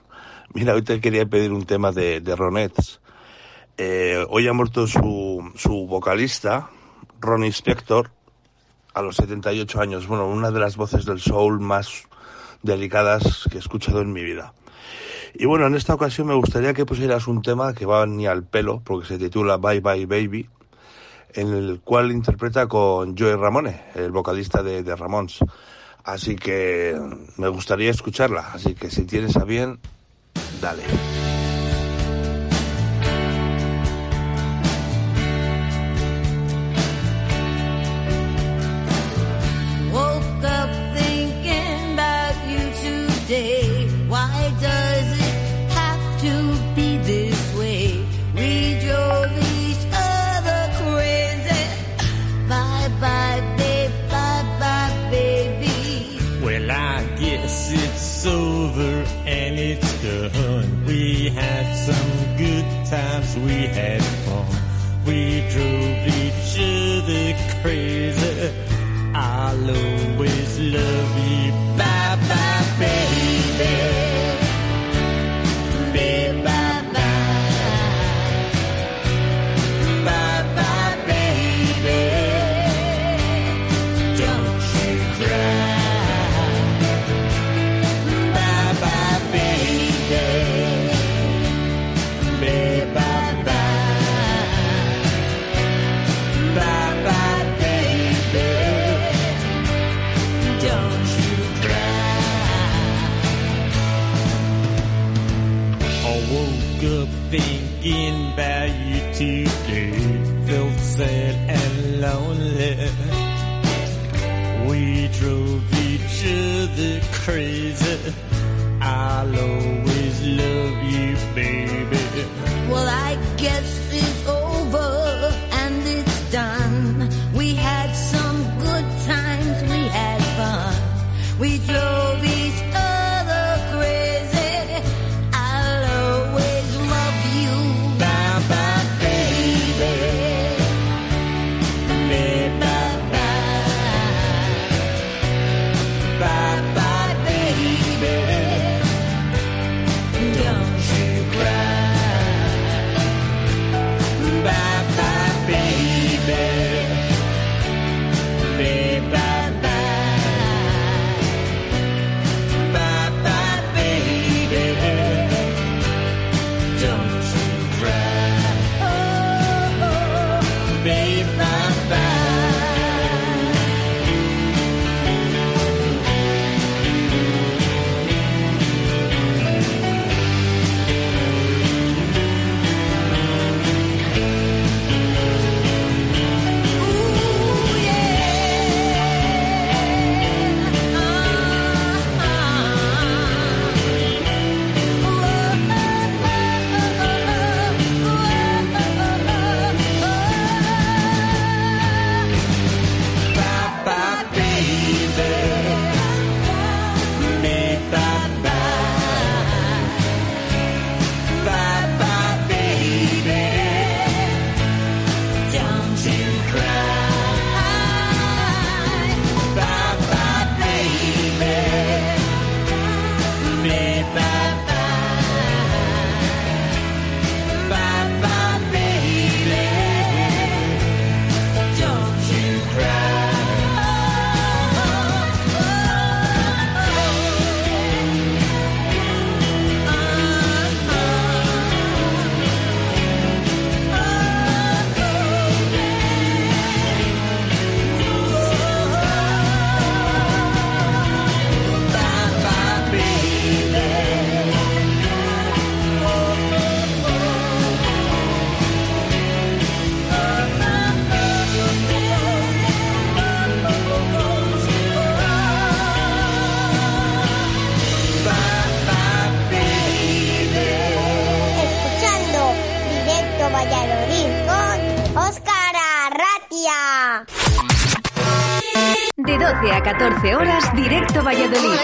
Mira, hoy te quería pedir un tema de, de Ronettes. Eh, hoy ha muerto su, su vocalista, Ronnie Spector, a los 78 años. Bueno, una de las voces del soul más delicadas que he escuchado en mi vida. Y bueno, en esta ocasión me gustaría que pusieras un tema que va ni al pelo, porque se titula Bye Bye Baby, en el cual interpreta con Joey Ramone, el vocalista de, de Ramones. Así que me gustaría escucharla. Así que si tienes a bien, Dale. Times, we had fun. We drove each other crazy. I'll always love directo Valladolid.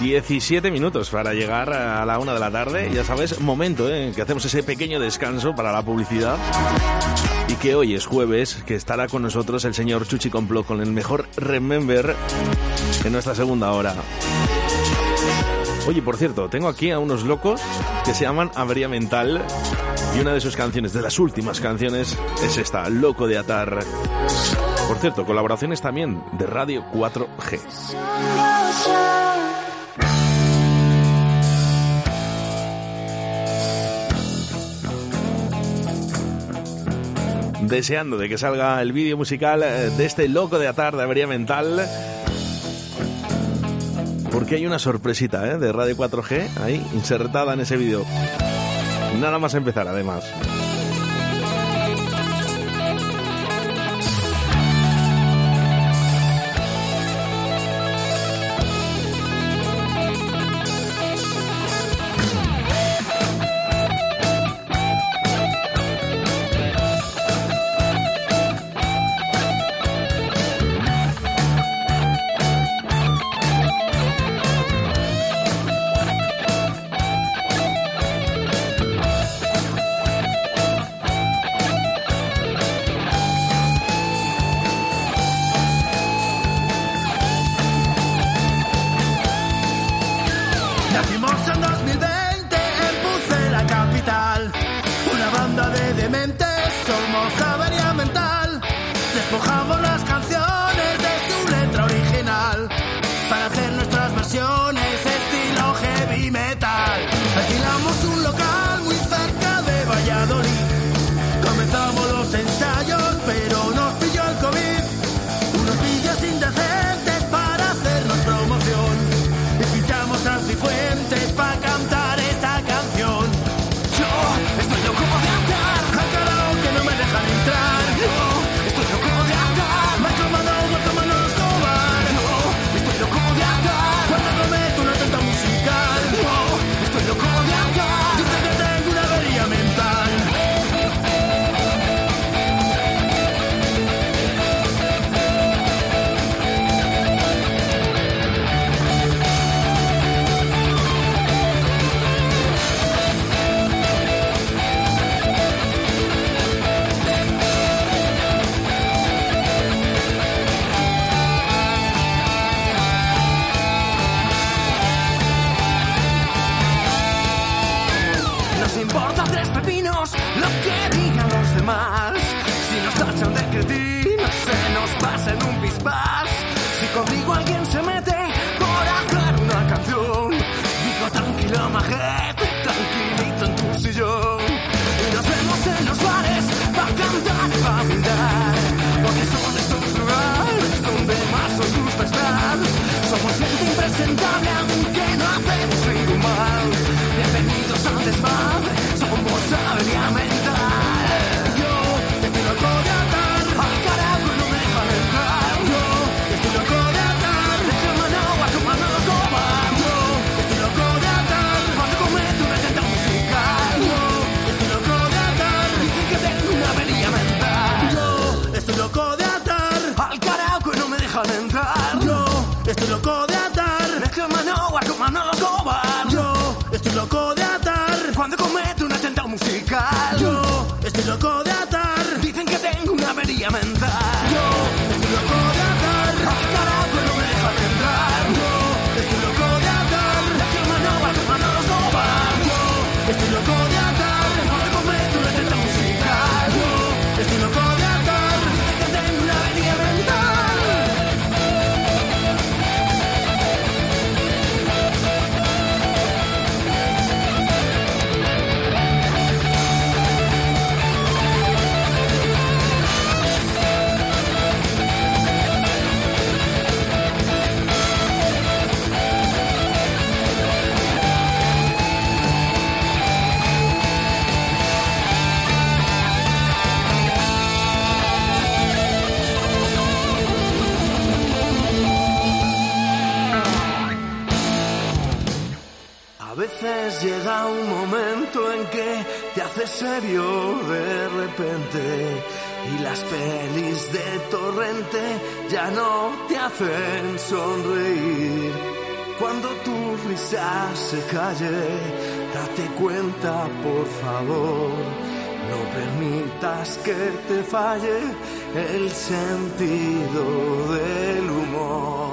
17 minutos para llegar a la una de la tarde. Ya sabes, momento ¿eh? en que hacemos ese pequeño descanso para la publicidad. Y que hoy es jueves, que estará con nosotros el señor Chuchi Complot con el mejor Remember en nuestra segunda hora. Oye, por cierto, tengo aquí a unos locos que se llaman Avería Mental. Y una de sus canciones, de las últimas canciones, es esta, Loco de Atar. Por cierto, colaboraciones también de Radio 4G. Deseando de que salga el vídeo musical eh, de este loco de atar de avería mental. Porque hay una sorpresita ¿eh? de Radio 4G ahí insertada en ese vídeo. Nada más empezar, además. Hacen sonreír. Cuando tu risa se calle, date cuenta por favor. No permitas que te falle el sentido del humor.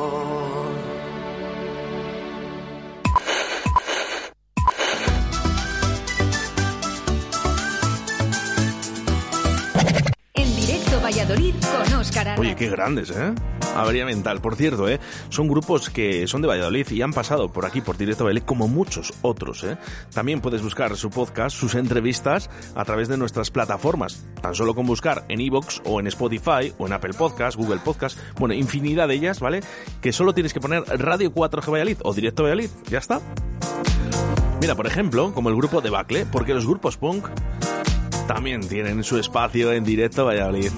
Oye, qué grandes, ¿eh? Avería Mental. Por cierto, ¿eh? Son grupos que son de Valladolid y han pasado por aquí, por Directo Valladolid, como muchos otros, ¿eh? También puedes buscar su podcast, sus entrevistas, a través de nuestras plataformas. Tan solo con buscar en iVoox o en Spotify o en Apple Podcast, Google Podcast, bueno, infinidad de ellas, ¿vale? Que solo tienes que poner Radio 4G Valladolid o Directo Valladolid. Ya está. Mira, por ejemplo, como el grupo de Bacle, porque los grupos punk también tienen su espacio en Directo Valladolid.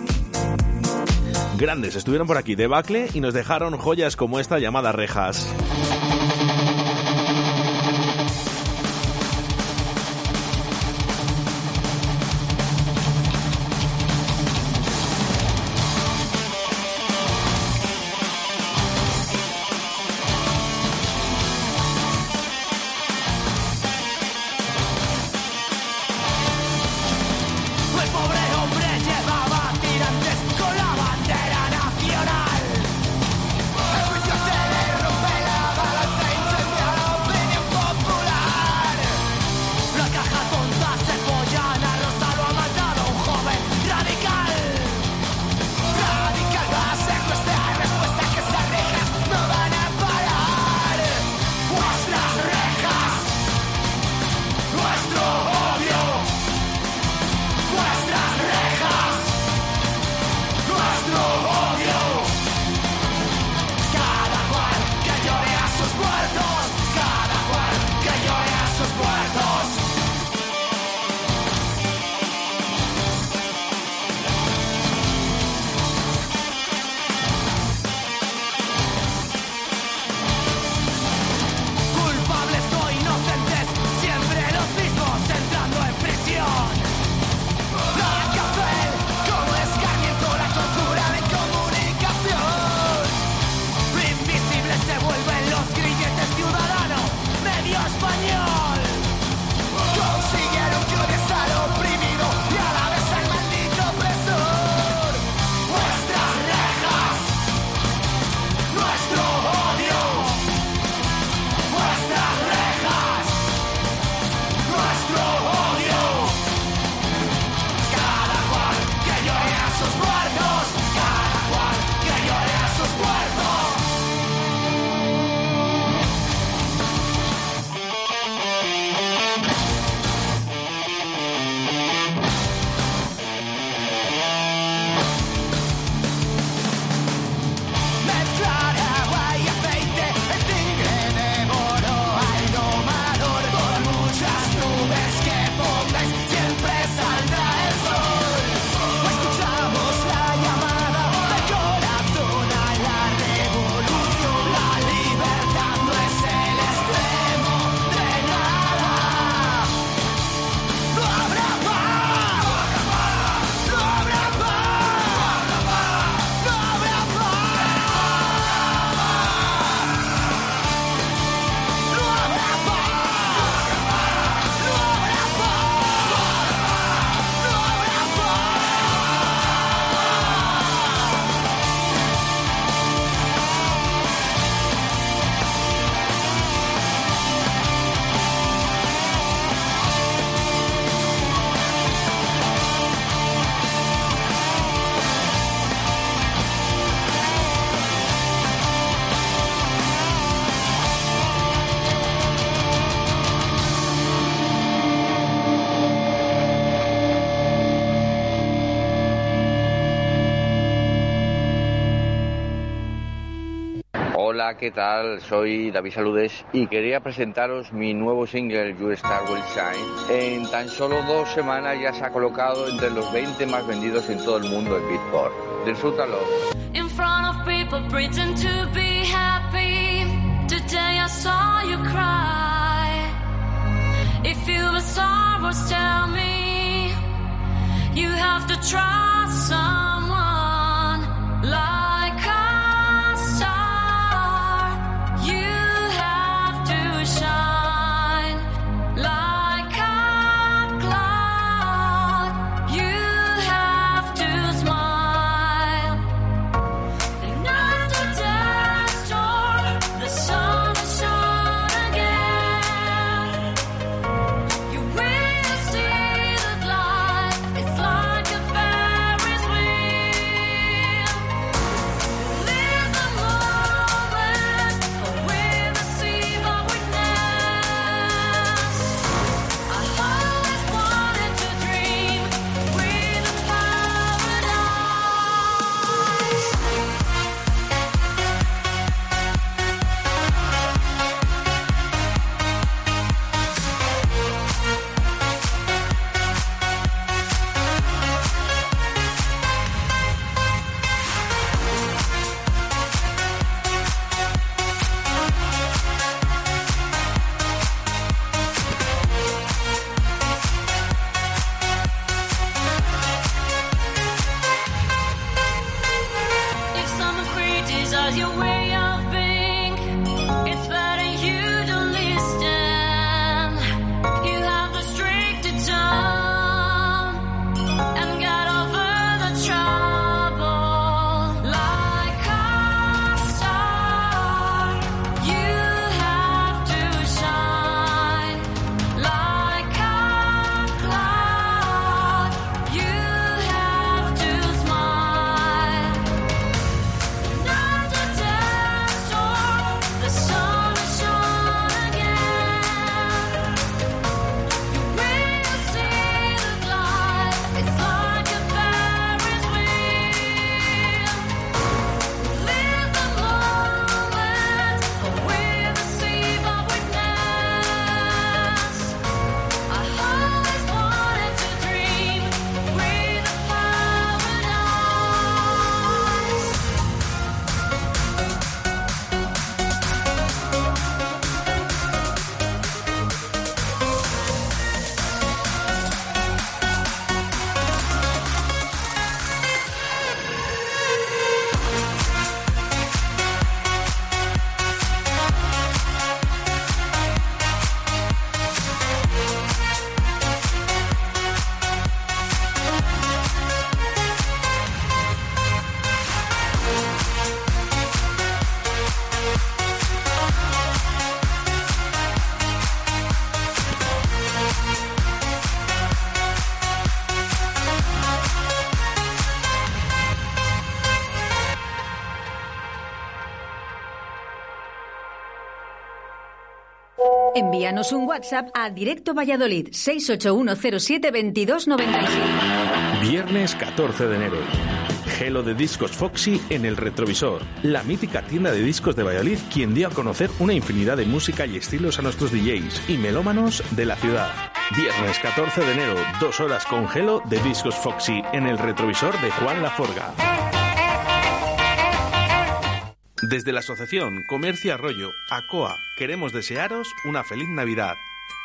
Grandes, estuvieron por aquí, debacle, y nos dejaron joyas como esta llamada Rejas. ¿Qué tal? Soy David Saludes y quería presentaros mi nuevo single You Star Will Shine. En tan solo dos semanas ya se ha colocado entre los 20 más vendidos en todo el mundo en Beatport. Disfrútalo. In front of people pretend to be happy. Today I saw you cry. If you were sorrows, tell me. You have to trust someone Envíanos un WhatsApp a Directo Valladolid 681072297. Viernes 14 de enero. Gelo de Discos Foxy en el retrovisor. La mítica tienda de discos de Valladolid, quien dio a conocer una infinidad de música y estilos a nuestros DJs y melómanos de la ciudad. Viernes 14 de enero, dos horas con Gelo de Discos Foxy en el retrovisor de Juan Laforga. Desde la Asociación Comercio Arroyo, ACOA, queremos desearos una feliz Navidad.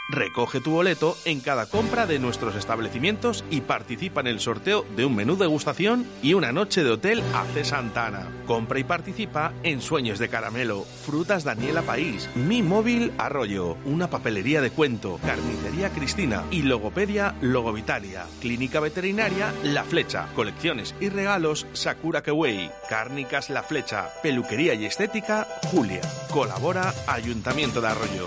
Recoge tu boleto en cada compra de nuestros establecimientos y participa en el sorteo de un menú degustación y una noche de hotel a C. Santa Ana. Compra y participa en Sueños de Caramelo, Frutas Daniela País, Mi Móvil Arroyo, una papelería de cuento, Carnicería Cristina y Logopedia Logovitalia, Clínica Veterinaria La Flecha, Colecciones y Regalos Sakura Kewei, Cárnicas La Flecha, Peluquería y Estética Julia. Colabora Ayuntamiento de Arroyo.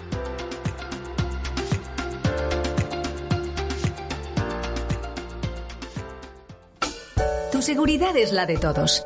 Seguridad es la de todos.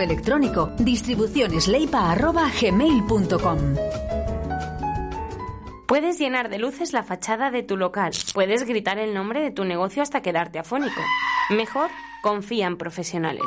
electrónico distribucionesleipa.gmail.com. Puedes llenar de luces la fachada de tu local. Puedes gritar el nombre de tu negocio hasta quedarte afónico. Mejor, confía en profesionales.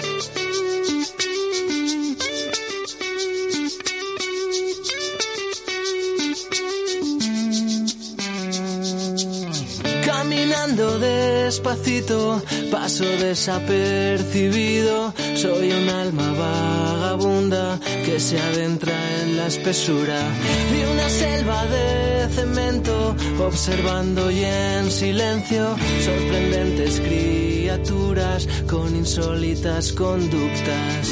Despacito, paso desapercibido. Soy un alma vagabunda que se adentra en la espesura de una selva de cemento, observando y en silencio sorprendentes criaturas con insólitas conductas.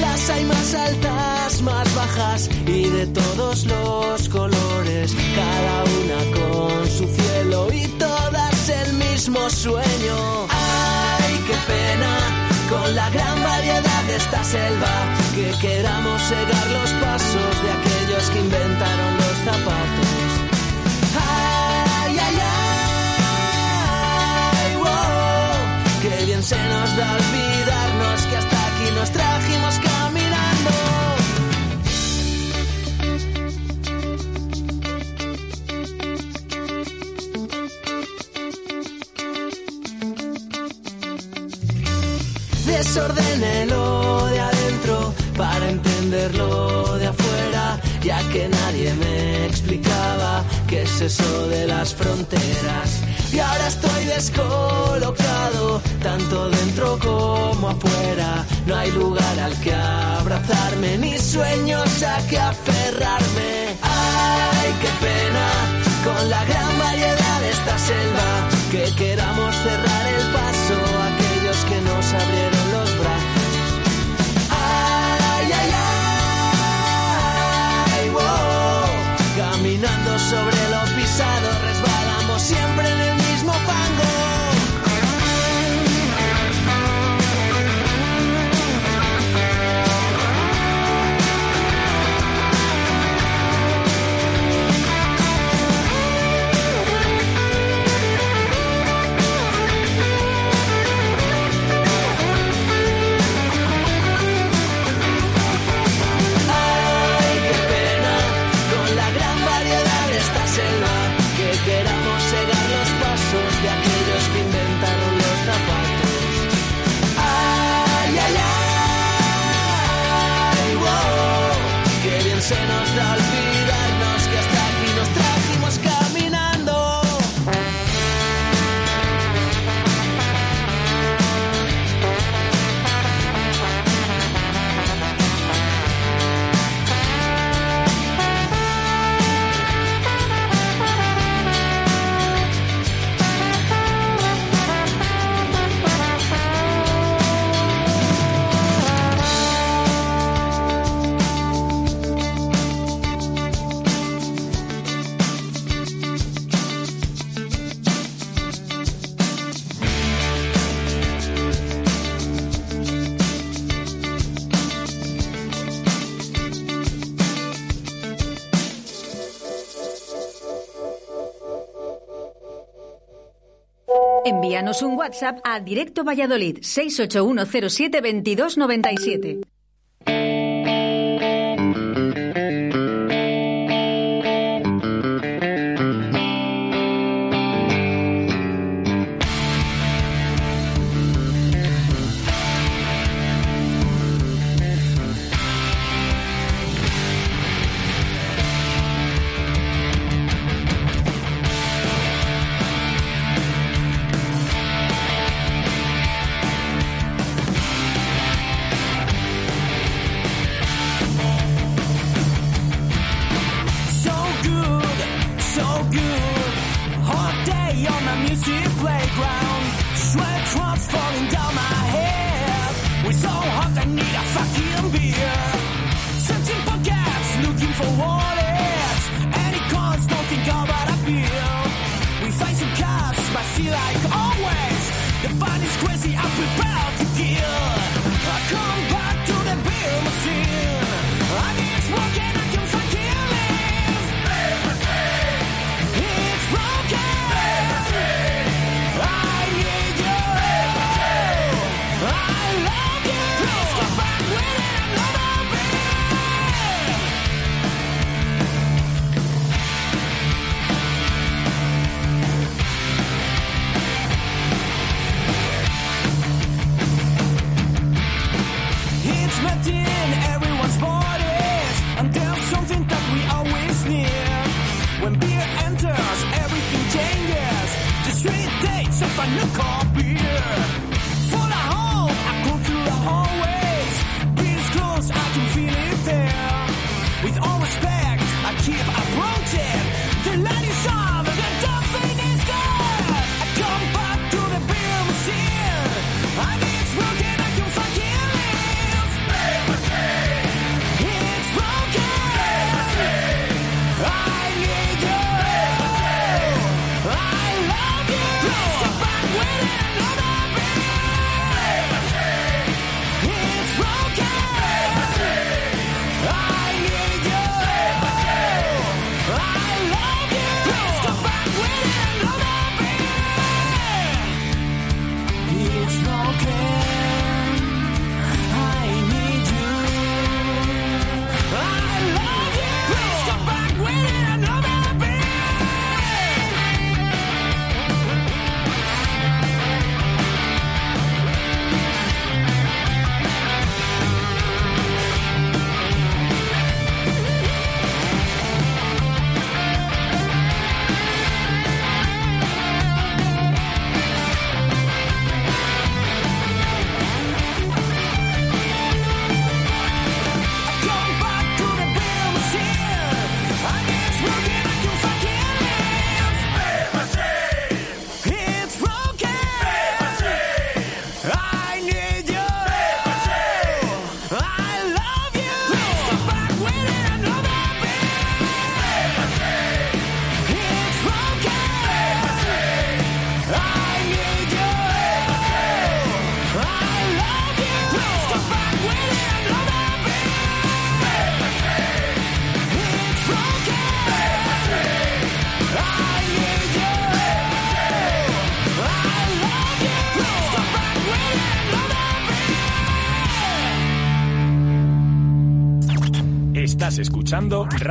Las hay más altas, más bajas y de todos los colores, cada una con su cielo y todas el mismo sueño. ¡Ay, qué pena! Con la gran variedad de esta selva, que queramos cegar los pasos de aquellos que inventaron los zapatos. ¡Ay, ay, ay! wow, ¡Qué bien se nos da olvidarnos Desordenelo de adentro para entenderlo de afuera, ya que nadie me explicaba qué es eso de las fronteras. Y ahora estoy descolocado, tanto dentro como afuera. No hay lugar al que abrazarme, ni sueños a que aferrarme. ¡Ay, qué pena! Con la gran variedad de esta selva, que queramos cerrar el paso un WhatsApp a Directo Valladolid 681072297.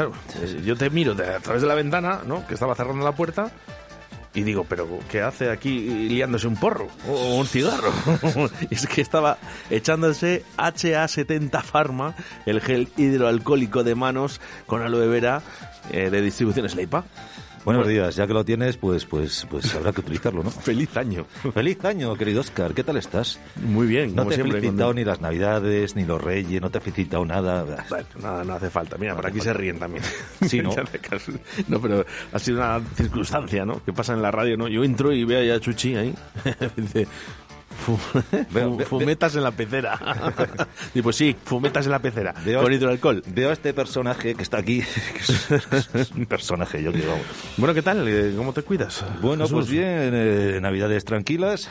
Claro, eh, yo te miro a través de la ventana, ¿no? Que estaba cerrando la puerta. Y digo, ¿pero qué hace aquí liándose un porro? ¿O un cigarro? *laughs* es que estaba echándose HA70 Pharma, el gel hidroalcohólico de manos con aloe vera eh, de distribuciones Leipa. Buenos días, ya que lo tienes, pues, pues, pues habrá que utilizarlo, ¿no? *laughs* Feliz año. Feliz año, querido Oscar. ¿Qué tal estás? Muy bien, No como te he siempre, felicitado con- ni las navidades, ni los reyes, no te he felicitado nada. Bueno, nada, no hace falta. Mira, por aquí se ríen también. *laughs* Sí, *laughs* ¿no? No, pero ha sido una circunstancia, ¿no? Que pasa en la radio, ¿no? Yo entro y veo ya a Chuchi ahí. Dice, Veo- fumetas en la pecera. y pues sí, fumetas en la pecera. Veo- con hidroalcohol. Veo a este personaje que está aquí, *laughs* que es, es un personaje, yo que vamos. Bueno, ¿qué tal? Eh, ¿Cómo te cuidas? Bueno, Jesús? pues bien, eh, navidades tranquilas,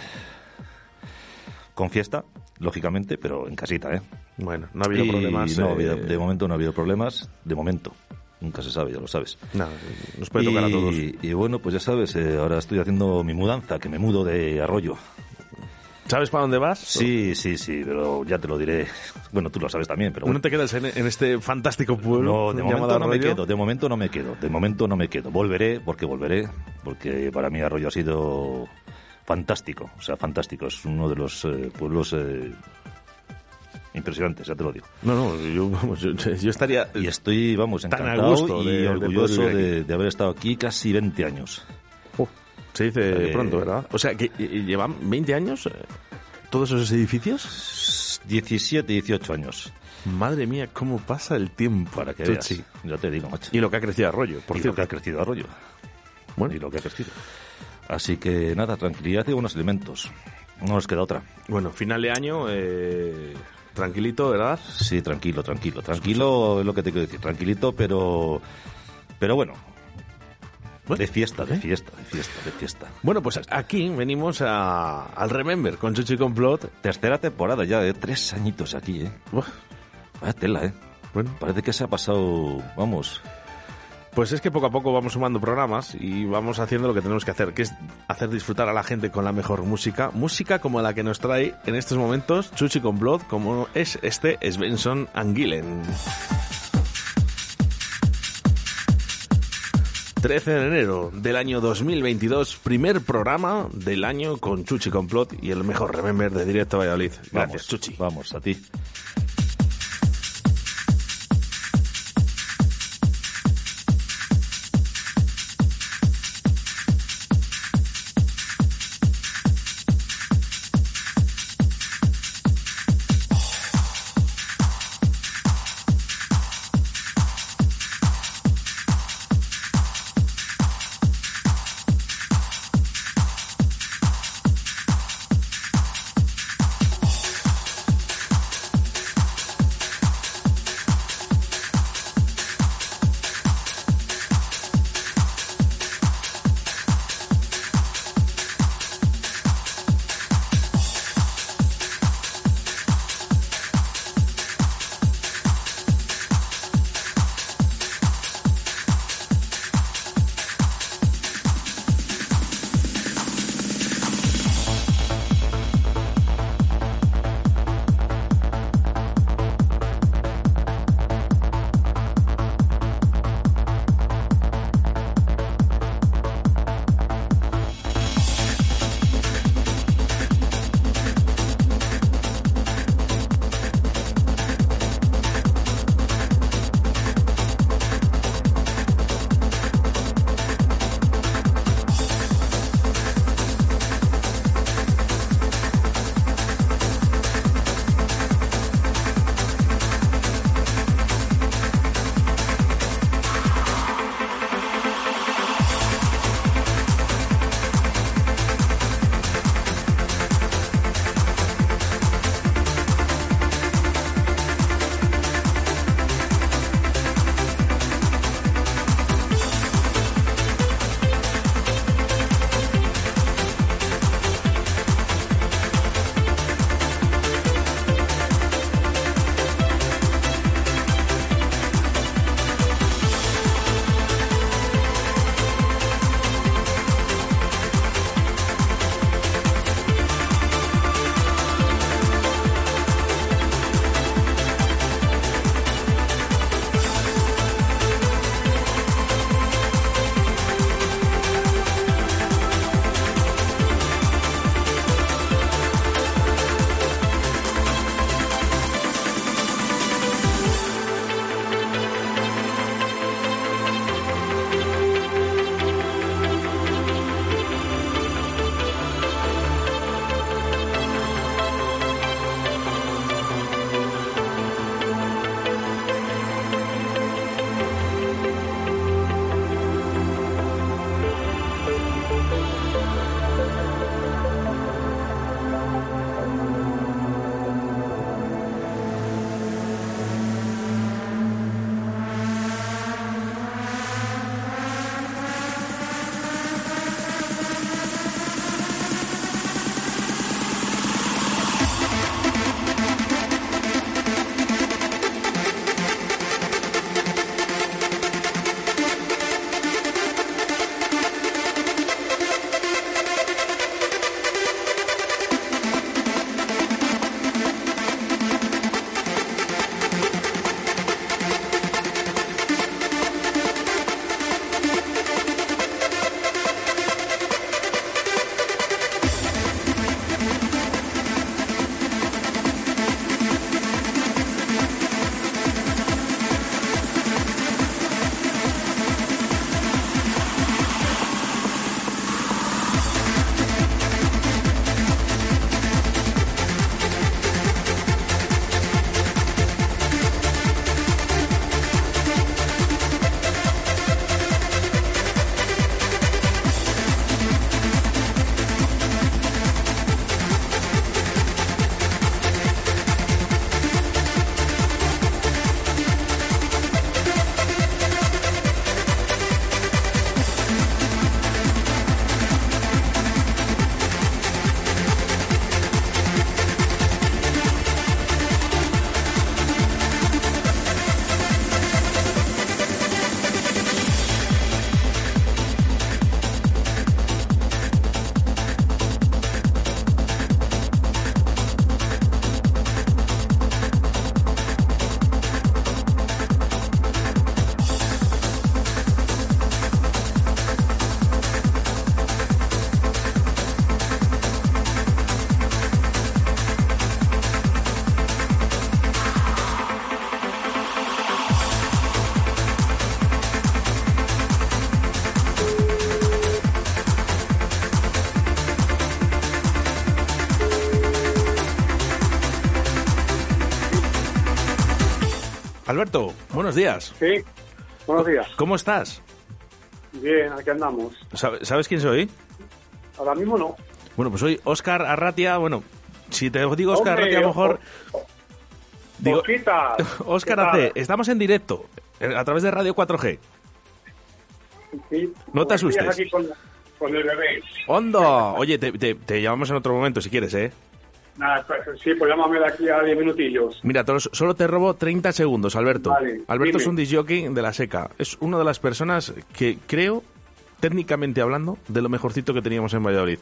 con fiesta, lógicamente, pero en casita, ¿eh? Bueno, no ha habido Y problemas. No, eh, de momento no ha habido problemas, de momento. Nunca se sabe, ya lo sabes. No, nos puede tocar a Y- todos. Y bueno, pues ya sabes, eh, ahora estoy haciendo mi mudanza, que me mudo de Arroyo. ¿Sabes para dónde vas? Sí, sí, sí, pero ya te lo diré. *laughs* Bueno, tú lo sabes también, pero bueno. ¿No te quedas en, en este fantástico pueblo? No, de momento no me quedo, de momento no me quedo, de momento no me quedo. Volveré, porque volveré, porque para mí Arroyo ha sido fantástico, o sea, fantástico. Es uno de los eh, pueblos eh, impresionantes, ya te lo digo. No, no, yo, vamos, yo, yo estaría... Y estoy, vamos, Tan a encantado gusto y de- orgulloso de haber estado aquí casi 20 años. Se dice Eh, pronto, ¿verdad? O sea, que llevan 20 años eh, todos esos edificios. 17, 18 años. Madre mía, cómo pasa el tiempo. Para que veas, ya te digo, macho. Y lo que ha crecido Arroyo, por y lo cierto. que ha crecido Arroyo. Bueno. Y lo que ha crecido. Así que nada, tranquilidad y buenos elementos. No nos queda otra. Bueno, final de año, eh, tranquilito, ¿verdad? Sí, tranquilo, tranquilo. Tranquilo es lo que te quiero decir. Tranquilito, pero. Pero bueno. De fiesta, de fiesta, de fiesta, de fiesta. Bueno, pues aquí venimos a, al Remember con Chuchi Complot. Tercera temporada ya, de tres añitos aquí, ¿eh? Vaya tela, ¿eh? Bueno. Parece que se ha pasado, vamos, Pues es que poco a poco vamos sumando programas y vamos haciendo lo que tenemos que hacer, que es hacer disfrutar a la gente con la mejor música. Música como la que nos trae en estos momentos Chuchi Complot, como es este Svensson Anguilen. 13 de enero del año 2022, primer programa del año con Chuchi Complot y el mejor Remember de Directo Valladolid. Gracias, Vamos, Chuchi. Vamos, a ti. Alberto, buenos días. Sí, buenos días. ¿Cómo estás? Bien, aquí andamos. ¿Sabe- ¿Sabes quién soy? Ahora mismo no. Bueno, pues soy Oscar Arratia. Bueno, si te digo Oscar Hombre, Arratia, a lo mejor... AC, *laughs* estamos en directo eh, a través de Radio 4G. Sí, No te estoy asustes. aquí con, con el bebé. ¡Hondo! Oye, te, te- te llamamos en otro momento si quieres, ¿eh? Nada, pues, sí, pues llámame de aquí a 10 minutillos. Mira, solo te robo 30 segundos, Alberto. Vale, Alberto dime. es un disjockey de la seca. Es una de las personas que creo, técnicamente hablando, de lo mejorcito que teníamos en Valladolid.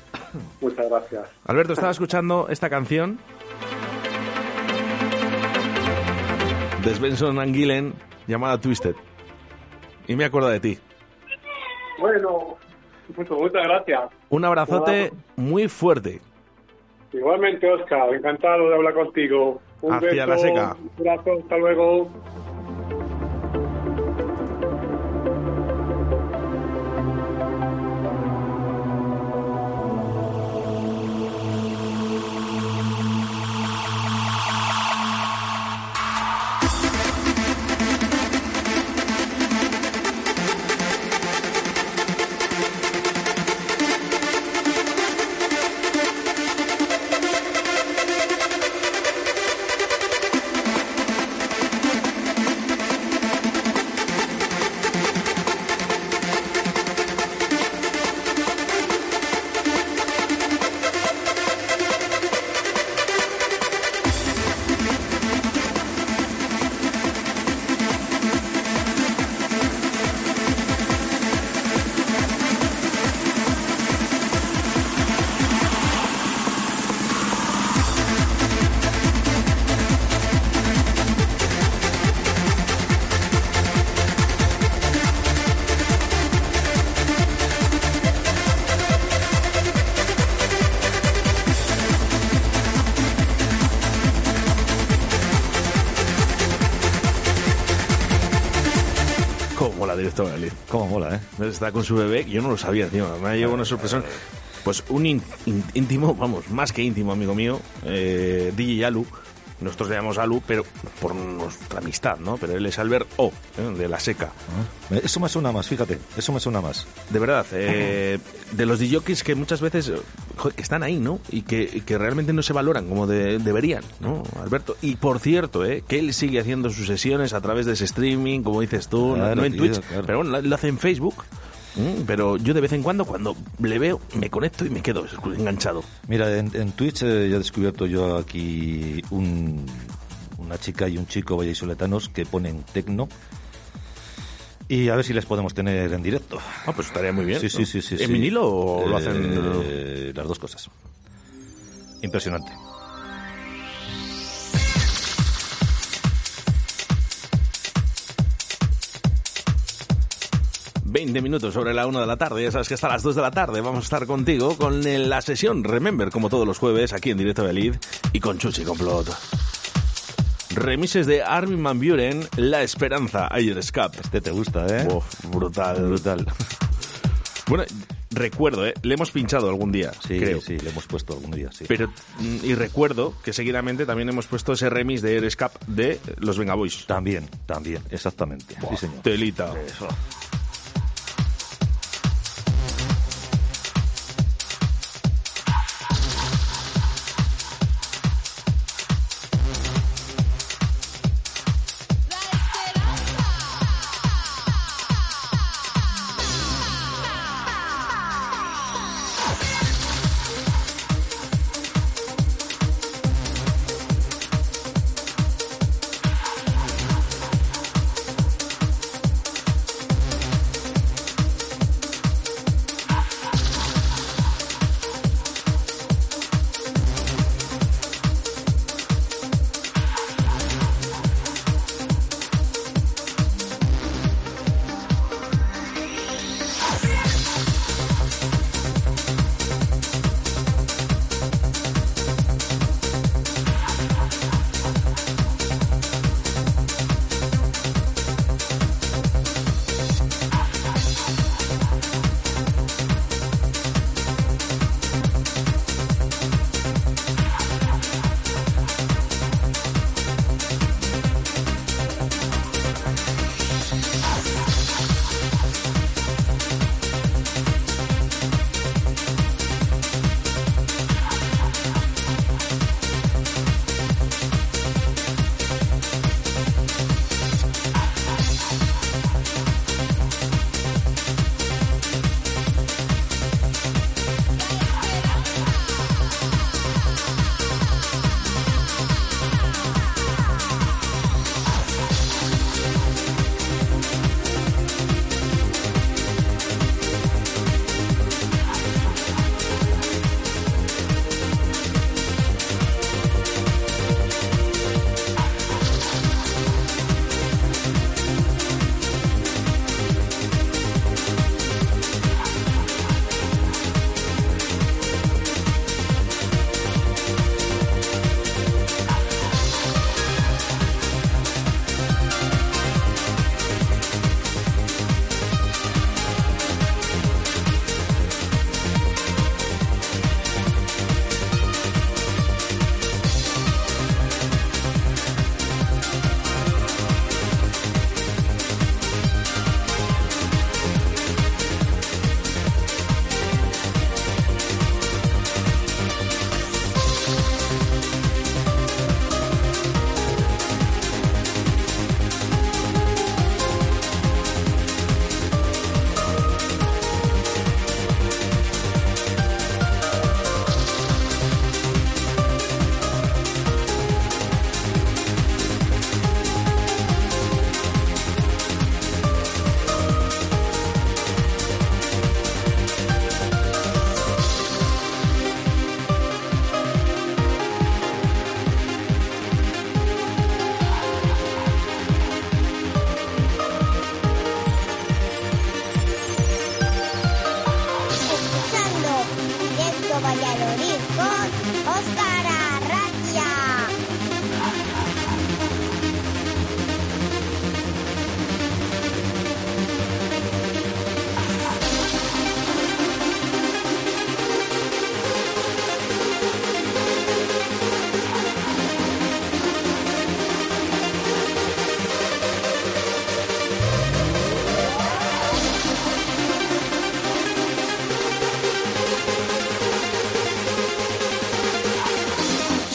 *coughs* Muchas gracias. Alberto, estaba escuchando esta canción de Svensson and Gillen llamada Twisted. Y me acuerdo de ti. Bueno, pues muchas gracias. Un abrazote muy fuerte. Igualmente, Oscar, encantado de hablar contigo. Un Hacia beso, la seca. Un abrazo, hasta luego. Está con su bebé, yo no lo sabía, tío. Me ha llevado una sorpresa. Pues un ín- ín- íntimo, vamos, más que íntimo amigo mío, eh, DJ Alu. Nosotros le llamamos Alu, pero por nuestra amistad, ¿no? Pero él es Albert O, ¿eh? de La Seca. Eh, Eso me suena más, fíjate. Eso me suena más. De verdad, eh, de los DJs que muchas veces que están ahí, ¿no? Y que, que realmente no se valoran como de- deberían, ¿no, Alberto? Y por cierto, ¿eh? que él sigue haciendo sus sesiones a través de ese streaming, como dices tú, no- Claro, no en tío, Twitch, claro. pero bueno, lo hace en Facebook. ¿M? Pero yo de vez en cuando, cuando le veo, me conecto y me quedo enganchado. Mira, en, en Twitch eh, ya he descubierto yo aquí un- una chica y un chico vallisoletanos que ponen tecno. Y a ver si les podemos tener en directo. Ah, pues estaría muy bien. Sí, sí, sí. sí ¿En sí. vinilo o lo hacen- Eh, las dos cosas. Impresionante. 20 minutos sobre la 1 de la tarde. Ya sabes que hasta las 2 de la tarde vamos a estar contigo con el- la sesión Remember, como todos los jueves, aquí en directo de Lid y con Chuchi Complot. Remises de Armin Van Buren, La Esperanza, Ayer Escape. Este te gusta, ¿eh? brutal. Brutal. Bueno, recuerdo, ¿eh? Le hemos pinchado algún día, Sí, creo. sí, le hemos puesto algún día, sí. Pero, mm, y recuerdo que seguidamente también hemos puesto ese remix de Air Escape de los Venga Boys. También, también, exactamente. Sí, señor. Telita.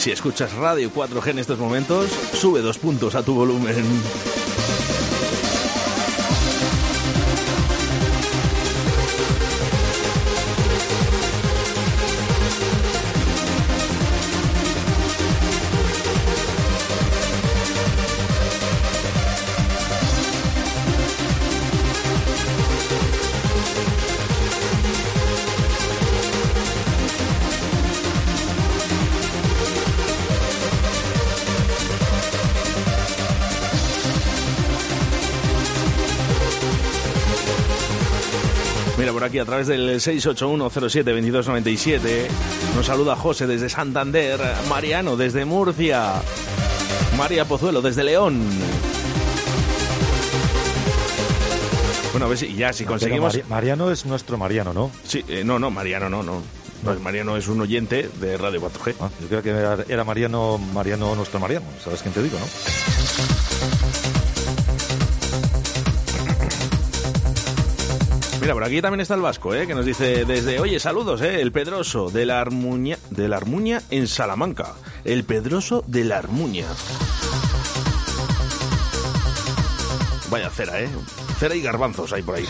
Si escuchas Radio 4G en estos momentos, sube dos puntos a tu volumen. Través del 681072297 nos saluda José desde Santander, Mariano desde Murcia, María Pozuelo desde León. Bueno, a ver si ya, si conseguimos... Mari- Mariano es nuestro Mariano, ¿no? Sí, eh, no, no, Mariano no, no. No, Mariano es un oyente de Radio 4G. Ah, yo creo que era Mariano, Mariano nuestro Mariano. ¿Sabes quién te digo, no? Mira, por aquí también está el Vasco, ¿eh? que nos dice desde, oye, saludos, ¿eh? el Pedroso de la Armuña, de la Armuña en Salamanca. El Pedroso de la Armuña. Vaya cera, ¿eh? Cera y garbanzos hay por ahí.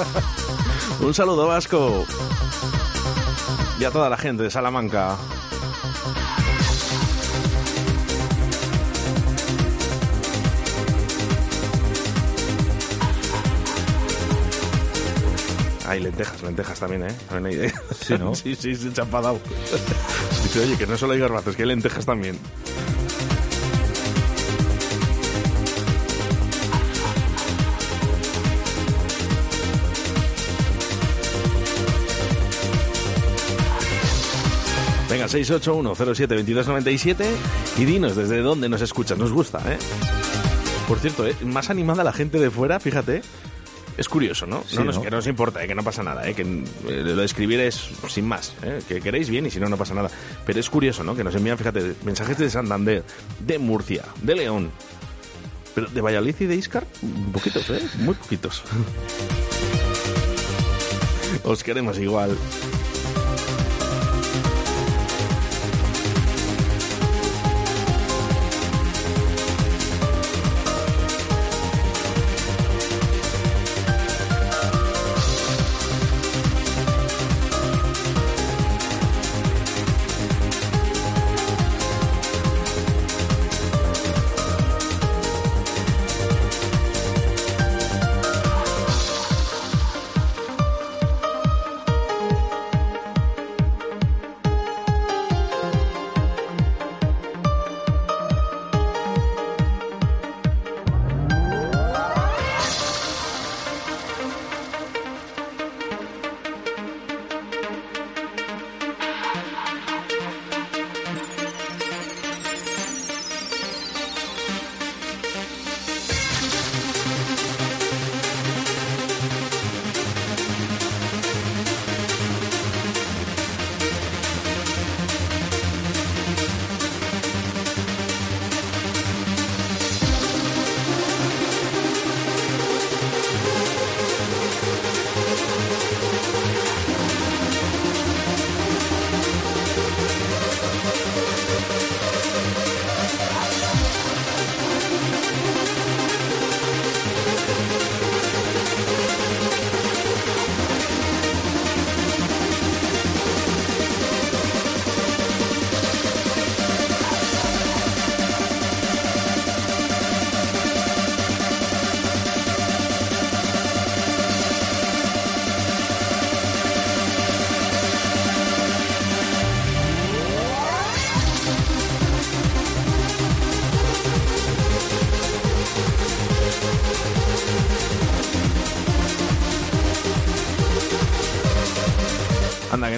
*laughs* Un saludo, Vasco. Y a toda la gente de Salamanca. Hay lentejas, lentejas también, ¿eh? También hay... Sí, ¿no? *laughs* sí, sí, enfadado. *laughs* Dice, oye, que no solo hay garbanzos, que hay lentejas también. Venga, 681-07-2297 y dinos desde dónde nos escuchas. Nos gusta, ¿eh? Por cierto, ¿eh? más animada la gente de fuera, fíjate. Es curioso, ¿no? Sí, no, nos, ¿no? Que no nos importa, ¿eh? que no pasa nada, ¿eh? que eh, lo de escribir es sin más. Que queréis bien y si no, no pasa nada. Pero es curioso, ¿no? Que nos envían, fíjate, mensajes de Santander, de Murcia, de León. Pero de Valladolid y de Iscar, poquitos, ¿eh? Muy poquitos. *laughs* Os queremos igual.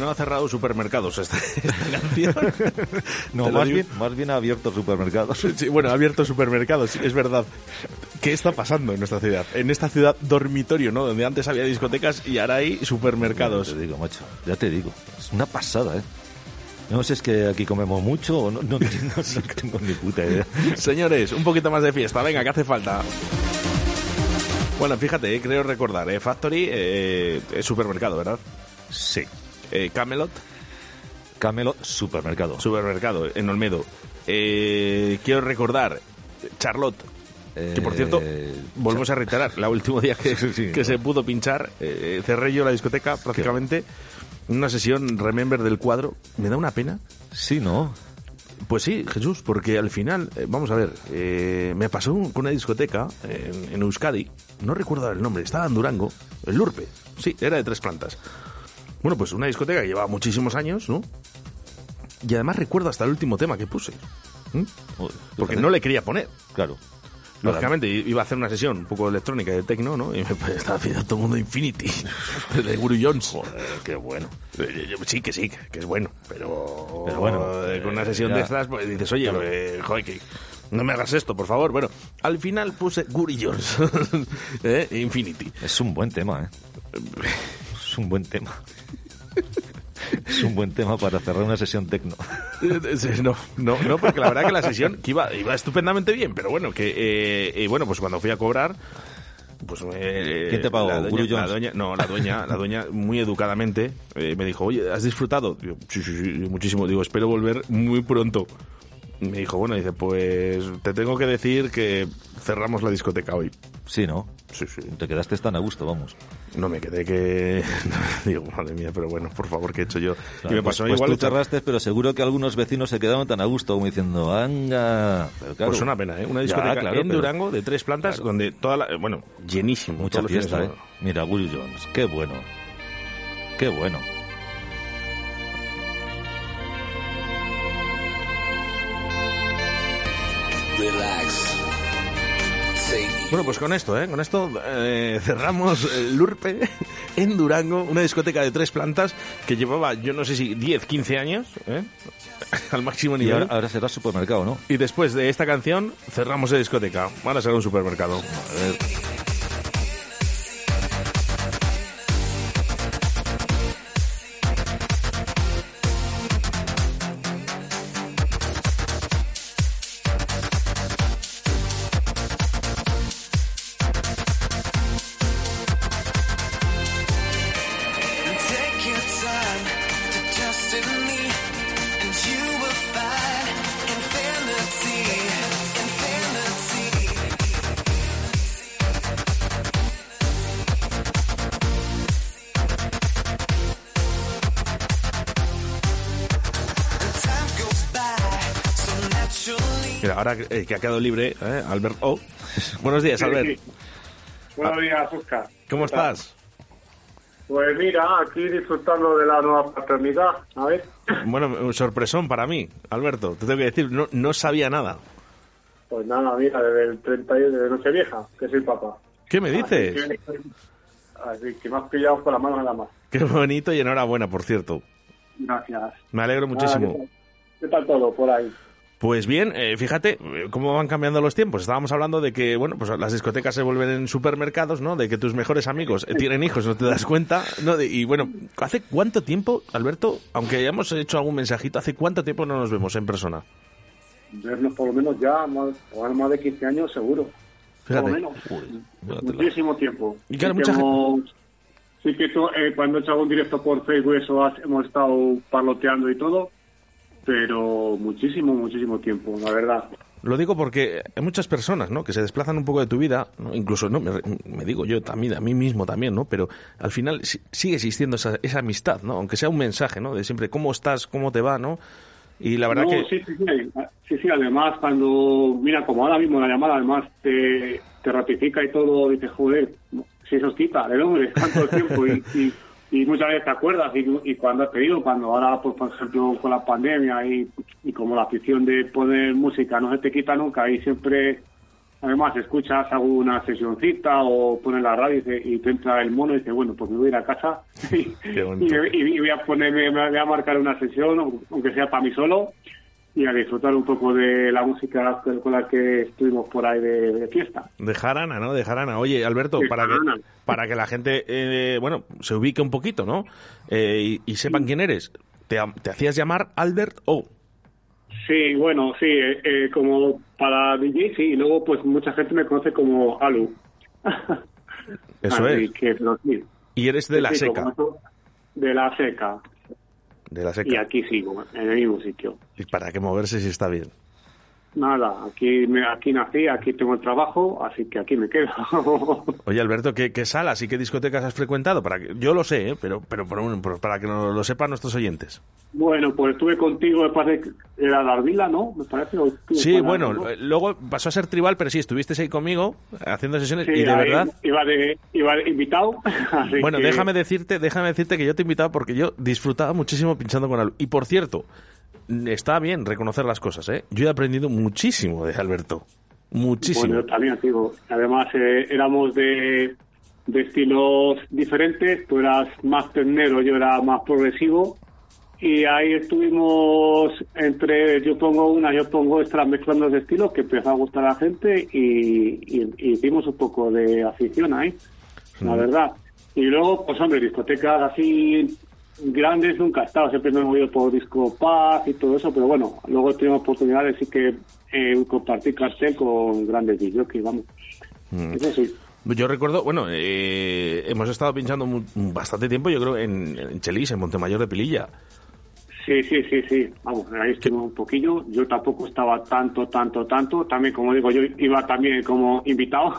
No ha cerrado supermercados esta, esta canción. *laughs* No, más bien, más bien ha abierto supermercados. *laughs* Sí, bueno, ha abierto supermercados, sí, es verdad. ¿Qué está pasando en nuestra ciudad? En esta ciudad dormitorio, ¿no? Donde antes había discotecas y ahora hay supermercados. Ya te digo, macho, ya te digo. Es una pasada, ¿eh? No sé si es que aquí comemos mucho o no, no, *laughs* no- no tengo ni puta idea. Señores, un poquito más de fiesta, venga, que hace falta. Bueno, fíjate, eh, creo recordar, eh, Factory eh, es supermercado, ¿verdad? Sí. Eh, Camelot. Camelot Supermercado. Supermercado, en Olmedo. Eh, quiero recordar, Charlotte, que por cierto, volvemos a reiterar, la último día que, que se pudo pinchar, eh, cerré yo la discoteca prácticamente, una sesión Remember del cuadro. ¿Me da una pena? Sí, ¿no? Pues sí, Jesús, porque al final, eh, vamos a ver, eh, me pasó con una discoteca en, en Euskadi, no recuerdo el nombre, estaba en Durango, el Lurpe, sí, era de tres plantas. Bueno, pues una discoteca que llevaba muchísimos años, ¿no? Y además recuerdo hasta el último tema que puse. Porque no le quería poner. Claro. Lógicamente iba a hacer una sesión un poco electrónica de techno, ¿no? Y me *laughs* pues, estaba pidiendo todo el mundo Infinity *laughs* de Guru Jones. Joder, qué bueno. Eh, yo- Sí, que sí, que es bueno, pero, Pero bueno, eh, con una eh, sesión ya. de estas, pues dices, oye, Claro. eh, joder, que no me hagas esto, por favor. Bueno, al final puse Guri Jones, *laughs* ¿eh? Infinity. Es un buen tema, ¿eh? Es un buen tema. Es un buen tema para cerrar una sesión tecno. No, no, no, porque la verdad que la sesión que iba, iba estupendamente bien, pero bueno, que eh, eh, bueno, pues cuando fui a cobrar, pues eh, ¿Quién te pagó? La ¿Guru dueña, la dueña- no, la dueña, la dueña muy educadamente eh, me dijo, oye, ¿has disfrutado? Digo, sí, sí, sí, muchísimo. Digo, espero volver muy pronto. Me dijo, bueno, dice, pues te tengo que decir que cerramos la discoteca hoy. Sí, ¿no? Sí, sí. Te quedaste tan a gusto, vamos. No me quedé que... *laughs* Digo, madre mía, pero bueno, por favor, ¿qué he hecho yo? y me pues, pasó pues igual... tú cerraste, pero seguro que algunos vecinos se quedaron tan a gusto como diciendo, ¡anga! Pero claro, Pues una pena, ¿eh? Una Ya, discoteca claro, en pero- Durango de tres plantas donde toda la... Bueno, llenísimo. Mucha fiesta, ¿eh? Mira, Guru Jones, qué bueno. Qué bueno. Relax. Bueno, pues con esto, ¿eh? Con esto eh, cerramos el Lurpe *laughs* en Durango, una discoteca de tres plantas que llevaba, yo no sé si 10, 15 años, ¿eh? *laughs* Al máximo Y nivel. ahora, ahora será supermercado, ¿no? Y después de esta canción cerramos la discoteca. Van a ser un supermercado. A ver. Ahora eh, que ha quedado libre, ¿eh? Albert O. *laughs* Buenos días, Sí, Albert. sí. Buenos días, Oscar. ¿Cómo estás? Pues mira, aquí disfrutando de la nueva paternidad. A ver. *laughs* Bueno, un sorpresón para mí, Alberto. Te tengo que decir, no, no sabía nada. Pues nada, mira, desde el 31 de Nochevieja, que soy papá. ¿Qué me dices? Así que, así que me has pillado con la mano nada más. Qué bonito y enhorabuena, por cierto. Gracias. Me alegro muchísimo. Ah, ¿qué, tal? ¿Qué tal todo por ahí? Pues bien, eh, fíjate eh, cómo van cambiando los tiempos. Estábamos hablando de que, bueno, pues las discotecas se vuelven en supermercados, ¿no? De que tus mejores amigos *laughs* tienen hijos, no te das cuenta, ¿no? De- y bueno, ¿hace cuánto tiempo, Alberto, aunque hayamos hecho algún mensajito, ¿hace cuánto tiempo no nos vemos en persona? Vernos por lo menos ya más, más de 15 años seguro. Fíjate. Por lo menos. Muchísimo tiempo. Y claro, Sí mucha que hemos- Sí que to- eh, cuando he hecho algún directo por Facebook eso has- hemos estado parloteando y todo, pero muchísimo, muchísimo tiempo, la verdad. Lo digo porque hay muchas personas, ¿no? Que se desplazan un poco de tu vida, ¿no? incluso, ¿no? Me, me digo yo también, a mí mismo también, ¿no? Pero al final si- sigue existiendo esa, esa amistad, ¿no? Aunque sea un mensaje, ¿no? De siempre, ¿cómo estás? ¿Cómo te va? ¿no? Y la verdad No, que... sí, sí, sí, sí, sí, además cuando, mira, como ahora mismo la llamada además te, te ratifica y todo, dices, joder, si eso quita del hombre, tanto tiempo y, y, y muchas veces te acuerdas y, y cuando has pedido, cuando ahora, pues, por ejemplo, con la pandemia y, y como la afición de poner música no se te quita nunca y siempre, además, escuchas alguna sesioncita o pones la radio y, te- y te entra el mono y dices, bueno, pues me voy a ir a casa *laughs* *laughs* y, y- y voy a ponerme, me voy a marcar una sesión, aunque sea para mí solo, y a disfrutar un poco de la música con la que estuvimos por ahí de, de fiesta. De jarana, ¿no? De jarana. Oye, Alberto, De para que, para que la gente, eh, bueno, se ubique un poquito, ¿no? Eh, y, y sepan quién eres. Te, hacías llamar Albert O. Sí, bueno, sí, eh, eh, como para DJ, sí, y luego pues mucha gente me conoce como Alu. Eso Así es. que, pero sí. Y eres de la seca. como De la seca. De la y aquí sigo, en el mismo sitio. ¿Y para qué moverse si está bien? Nada, aquí, me, aquí nací, aquí tengo el trabajo, así que aquí me quedo. *laughs* Oye, Alberto, ¿qué, qué salas y qué discotecas has frecuentado? Para que, yo lo sé, ¿eh? pero, pero, por un- por- para que no lo sepan nuestros oyentes. bueno, pues estuve contigo, me parece era la Ardila, ¿no? Me parece. Sí, bueno, eh, luego pasó a ser tribal, pero sí, estuviste ahí conmigo haciendo sesiones Sí, y de ahí verdad... Iba de, iba de invitado. *laughs* así Bueno, que- déjame decirte, déjame decirte que yo te he invitado porque yo disfrutaba muchísimo pinchando con Alberto. Y por cierto, está bien reconocer las cosas, ¿eh? Yo he aprendido muchísimo de Alberto. Muchísimo. Bueno, yo también, digo. Además, eh, éramos de, de estilos diferentes. Tú eras más ternero, yo era más progresivo. Y ahí estuvimos entre yo pongo una, yo pongo extra mezclando los estilos que empezó a gustar a la gente y, y- y hicimos un poco de afición ahí, la Mm. verdad. Y luego, pues hombre, discotecas así grandes nunca he estado, siempre me he movido por Disco Paz y todo eso, pero bueno, luego he tenido oportunidades sí que eh, compartir cartel con grandes DJs, que vamos, Mm. eso sí. Yo recuerdo, bueno, eh, hemos estado pinchando bastante tiempo, yo creo, en, en Chelis, en Montemayor de Pililla. Sí, sí, sí, sí. Vamos, ahí estuvimos un poquillo. Yo tampoco estaba tanto, tanto, tanto. También, como digo, yo iba también como invitado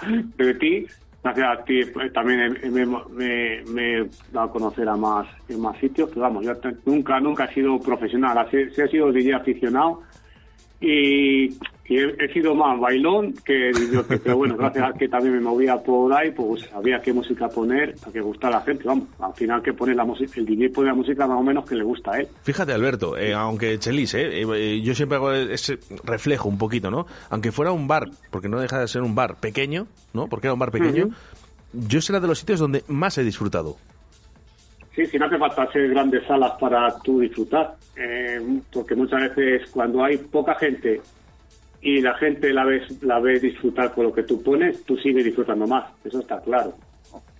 *laughs* de ti. Gracias a ti también me, me, he dado a conocer a más, en más sitios. Pero vamos, yo nunca, nunca he sido profesional. Así, sí he sido DJ aficionado. Y, y he, he sido más bailón que. Pero bueno, gracias a que también me movía por ahí, pues sabía qué música poner para que gustara a la gente. Vamos, al final que pone la música, el DJ pone la música más o menos que le gusta a él. Fíjate, Alberto, eh, aunque Chelis, eh, eh, yo siempre hago ese reflejo un poquito, ¿no? Aunque fuera un bar, porque no deja de ser un bar pequeño, ¿no? Porque era un bar pequeño, yo será de los sitios donde más he disfrutado. Sí, sí, no hace falta ser grandes salas para tú disfrutar, eh, porque muchas veces cuando hay poca gente y la gente la ves la ves disfrutar con lo que tú pones, tú sigues disfrutando más, eso está claro.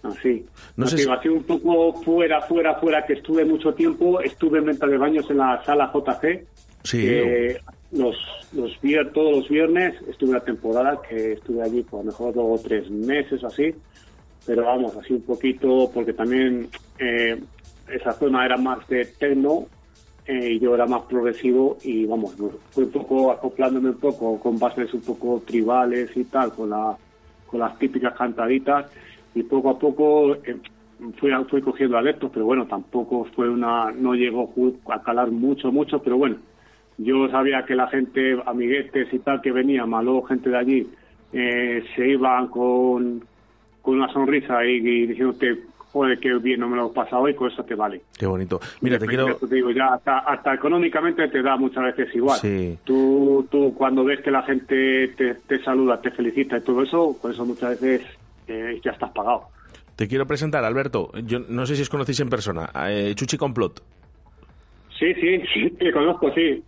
Así. No sé si- un poco fuera, fuera, fuera, que estuve mucho tiempo, estuve en venta de baños en la sala JG, Sí. que los, los todos los viernes estuve una temporada que estuve allí por a lo mejor dos o tres meses así, pero vamos, así un poquito, porque también eh, esa zona era más de techno eh, yo era más progresivo y vamos, fui un poco acoplándome un poco con bases un poco tribales y tal, con, la, con las típicas cantaditas y poco a poco eh, fui, fui cogiendo adeptos, pero bueno, tampoco fue una, no llegó a calar mucho, mucho, pero bueno, yo sabía que la gente, amiguetes y tal que venían, más luego gente de allí, eh, se iban con, con una sonrisa y, y diciéndote, joder, qué bien no me lo he pasado y con eso te vale. Qué bonito. Mira, te quiero... Te digo, ya hasta, hasta económicamente te da muchas veces igual. Sí. Tú, tú cuando ves que la gente te, te saluda, te felicita y todo eso, con eso muchas veces eh, ya estás pagado. Te quiero presentar, Alberto. Yo no sé si os conocéis en persona. eh, Chuchi Complot. Sí, sí, sí, te conozco, sí.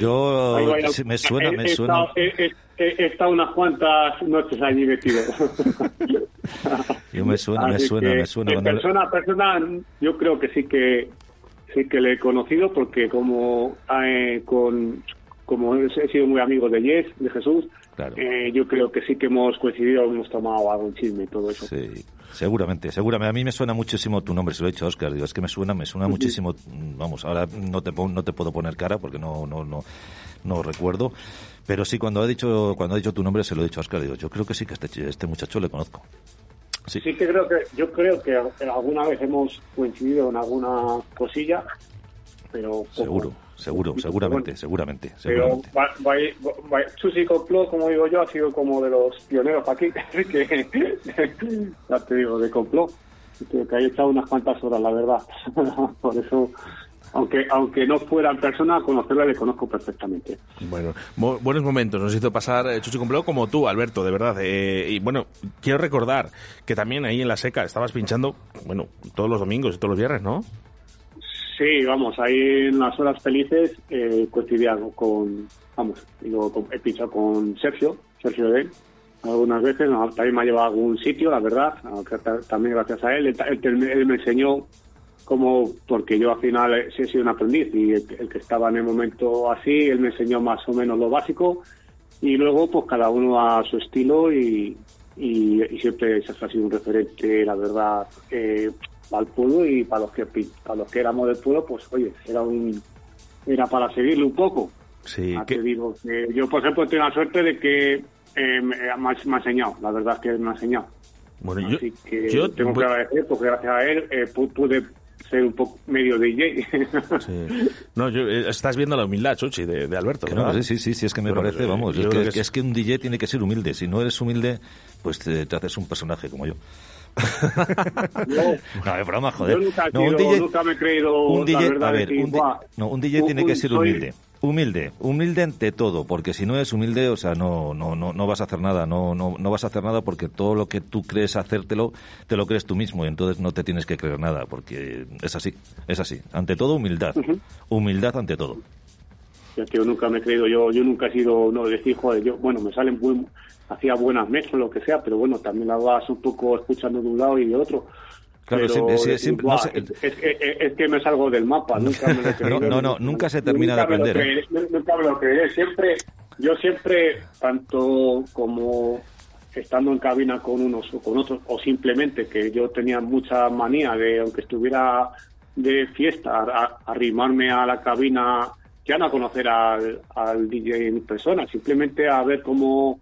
Yo, me suena, he- me he suena. estado- He, he- estado unas cuantas noches allí metido. *laughs* Yo me suena, me suena, me suena. En cuando- persona persona, yo creo que sí que sí que le he conocido porque como eh, con como he sido muy amigo de Yes, de Jesús, eh, yo creo que sí que hemos coincidido, hemos tomado algún chisme y todo eso. Sí, seguramente, seguramente. A mí me suena muchísimo tu nombre, se lo he dicho a Oscar. Digo, es que me suena, me suena muchísimo. Vamos, ahora no te, no te puedo poner cara porque no, no, no, no recuerdo. Pero sí, cuando ha dicho, cuando ha dicho tu nombre, se lo he dicho a Oscar. Digo, yo creo que sí que este, este muchacho le conozco. Sí. Sí que creo que yo creo que alguna vez hemos coincidido en alguna cosilla, pero poco. Seguro, seguro, seguramente, seguramente, Pero Susi Complot, como digo yo, ha sido como de los pioneros aquí, *laughs* que *laughs* ya te digo, de complot, que, que hay echado unas cuantas horas, la verdad. *laughs* Por eso, aunque aunque no fuera en persona, conocerla le conozco perfectamente. Bueno, bu- buenos momentos nos hizo pasar eh, Chuchi Complot como tú, Alberto, de verdad. eh, y bueno, quiero recordar que también ahí en la seca estabas pinchando, bueno, todos los domingos y todos los viernes, ¿no? Sí, vamos, ahí en las horas felices eh, cotidiano con, vamos, digo, con- he pinchado con Sergio, Sergio de algunas veces, no, también me ha llevado a algún sitio, la verdad, también gracias a él, él, él- él me enseñó cómo, porque yo al final eh, sí he sido un aprendiz y el, el que estaba en el momento así, él me enseñó más o menos lo básico y luego pues cada uno a su estilo y, y, y siempre Sergio ha sido un referente, la verdad, eh, al pueblo y para los que para los que éramos del pueblo, pues oye, era un era para seguirle un poco. Sí, Ah, que- te digo que yo, por ejemplo, tengo la suerte de que eh, me, me ha me ha enseñado, la verdad es que me ha enseñado. Bueno, yo, Así que yo tengo que agradecer porque gracias a él eh, pu- pude ser un poco medio DJ. *laughs* Sí. No, yo, eh, estás viendo la humildad, Chuchi, de, de Alberto. Que no, sí, sí, sí, sí, es que me Bueno, parece, vamos, es que, que es, es que un DJ tiene que ser humilde. Si no eres humilde, pues te, te haces un personaje como yo. *laughs* no, es broma, joder. Yo nunca, No, un sido- DJ, nunca me he creído un la DJ, verdad a de ver, decir, un, di- "Buah, no, un DJ un- tiene que ser soy- humilde. Humilde, ante todo, porque si no es humilde, o sea, no, no, no, no vas a hacer nada, no, no, no vas a hacer nada porque todo lo que tú crees hacértelo, te lo crees tú mismo y entonces no te tienes que creer nada, porque es así, es así. Ante todo, humildad. Humildad ante todo. Ya que yo nunca me he creído, yo yo nunca he sido, no, decir, joder, yo, bueno, me salen buen, hacía buenas mezclas, lo que sea, pero bueno, también la vas un poco escuchando de un lado y de otro. Claro, Pero siempre- sí, decir, siempre- no "Buah, sé, es, es- es- es que me salgo del mapa, *laughs* nunca me lo. No, no, no, nunca se termina de Nunca me aprender, ¿eh? Nunca me lo creeré, siempre, yo siempre, tanto como estando en cabina con unos o con otros, o simplemente que yo tenía mucha manía de, aunque estuviera de fiesta, a- arrimarme a la cabina, ya no a conocer al, al DJ en persona, simplemente a ver cómo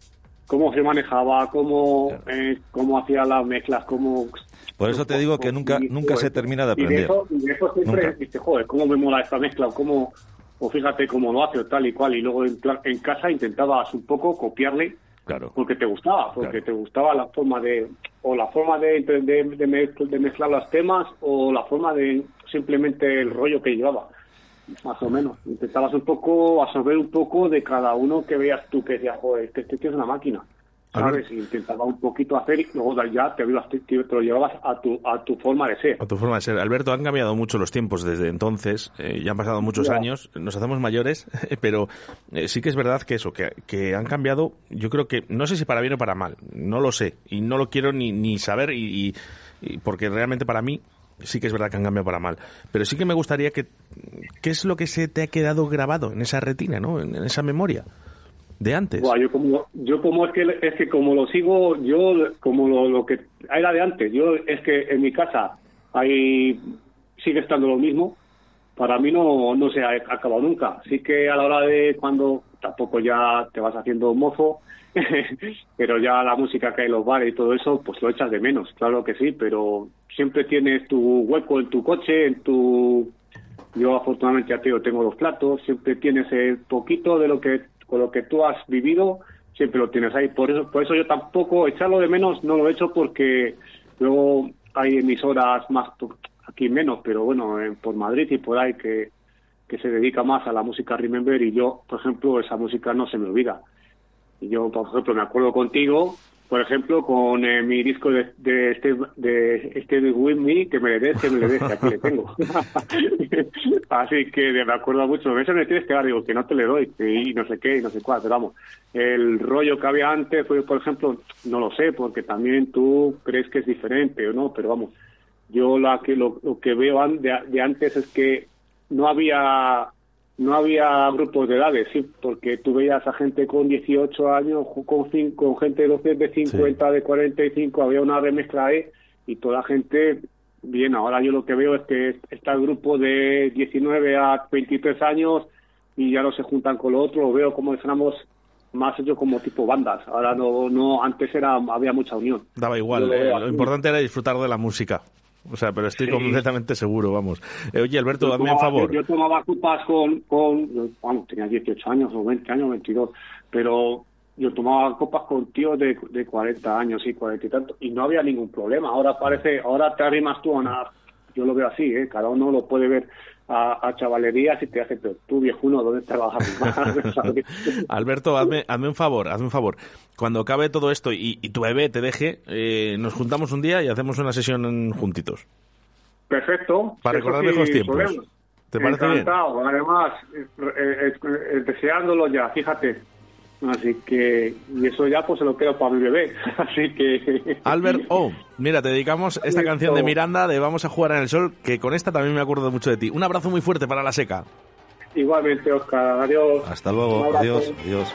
cómo se manejaba, cómo, eh, cómo hacía las mezclas, cómo Por eso te digo que nunca, nunca se termina de y de aprender. eso, y de eso siempre Nunca. dices, joder, cómo me mola esta mezcla, o cómo, o fíjate cómo lo hace, o tal y cual. Y luego en, en casa intentabas un poco copiarle Claro. porque te gustaba, porque te gustaba la forma de, o la forma de, de, de, de mezcl- de mezclar los temas, o la forma de simplemente el rollo que llevaba. Más o menos. Intentabas un poco absorber un poco de cada uno que veas tú que decías, joder, este, este tío es una máquina. ¿Sabes? Y intentaba un poquito hacer y luego ya te, te, te lo llevabas a tu, a tu forma de ser. A tu forma de ser. Alberto, han cambiado mucho los tiempos desde entonces, eh, ya han pasado muchos Ya. años, nos hacemos mayores, *laughs* pero eh, sí que es verdad que eso, que, que han cambiado, yo creo que, no sé si para bien o para mal, no lo sé, y no lo quiero ni, ni saber, y, y- y porque realmente para mí sí que es verdad que han cambiado para mal, pero sí que me gustaría que, ¿qué es lo que se te ha quedado grabado en esa retina, ¿no? en, en esa memoria de antes? Buah, yo como yo como es que es que como lo sigo yo como lo, lo que era de antes yo es que en mi casa ahí sigue estando lo mismo para mí no no se ha acabado nunca así que a la hora de cuando tampoco ya te vas haciendo mozo *laughs* pero ya la música que hay en los bares y todo eso pues lo echas de menos claro que sí pero siempre tienes tu hueco en tu coche en tu yo afortunadamente ya te digo, tengo los platos, siempre tienes el poquito de lo que con lo que tú has vivido, siempre lo tienes ahí. Por eso, por eso yo tampoco echarlo de menos no lo he hecho porque luego hay emisoras más aquí menos, pero bueno, en- por Madrid y por ahí que que se dedica más a la música Remember y yo, por ejemplo, esa música no se me olvida. Y yo, por ejemplo, me acuerdo contigo, por ejemplo, con eh, mi disco de, de este de de With Me, que me le des, que me le des, aquí le tengo. *laughs* Así que me acuerdo mucho. Eso me tienes que dar, digo, que no te le doy, y no sé qué, y no sé cuál, pero vamos. El rollo que había antes, fue, por ejemplo, no lo sé, porque también tú crees que es diferente o no, pero vamos. Yo la que lo, lo que veo de antes es que no había no había grupos de edades, sí, porque tú veías a gente con 18 años, con, con gente de 12, de 50, de 45, había una remezcla ahí y toda la gente, bien, ahora yo lo que veo es que está el grupo de 19 a 23 años y ya no se juntan con lo otro, lo veo como dijéramos más hecho como tipo bandas, ahora no, no antes era había mucha unión. Daba igual, eh, lo importante era disfrutar de la música. O sea, pero estoy Sí. completamente seguro, vamos. Eh, oye, Alberto, dame un favor. Yo, yo tomaba copas con, con, vamos, tenía 18 años o 20 años, 22, pero yo tomaba copas con tíos de, de 40 años y 40 y tanto, y no había ningún problema. Ahora parece, ahora te arrimas tú a una, yo lo veo así, ¿eh? cada uno lo puede ver a, a chavalerías y te hace, pero tú viejuno, ¿dónde? *laughs* ¿Sabes? Alberto, hazme, hazme un favor, hazme un favor. Cuando acabe todo esto y, y tu bebé te deje, eh, nos juntamos un día y hacemos una sesión juntitos. Perfecto. Para recordar sí, viejos tiempos. podemos. ¿Te parece bien? Además, eh, eh, eh, deseándolo ya, fíjate. Así que, y eso ya pues se lo quedo para mi bebé. *laughs* Así que. Albert *laughs* O, mira, te dedicamos esta canción de Miranda de Vamos a jugar en el sol, que con esta también me acuerdo mucho de ti. Un abrazo muy fuerte para la seca. Igualmente, Oscar. Adiós. Hasta luego, adiós, adiós.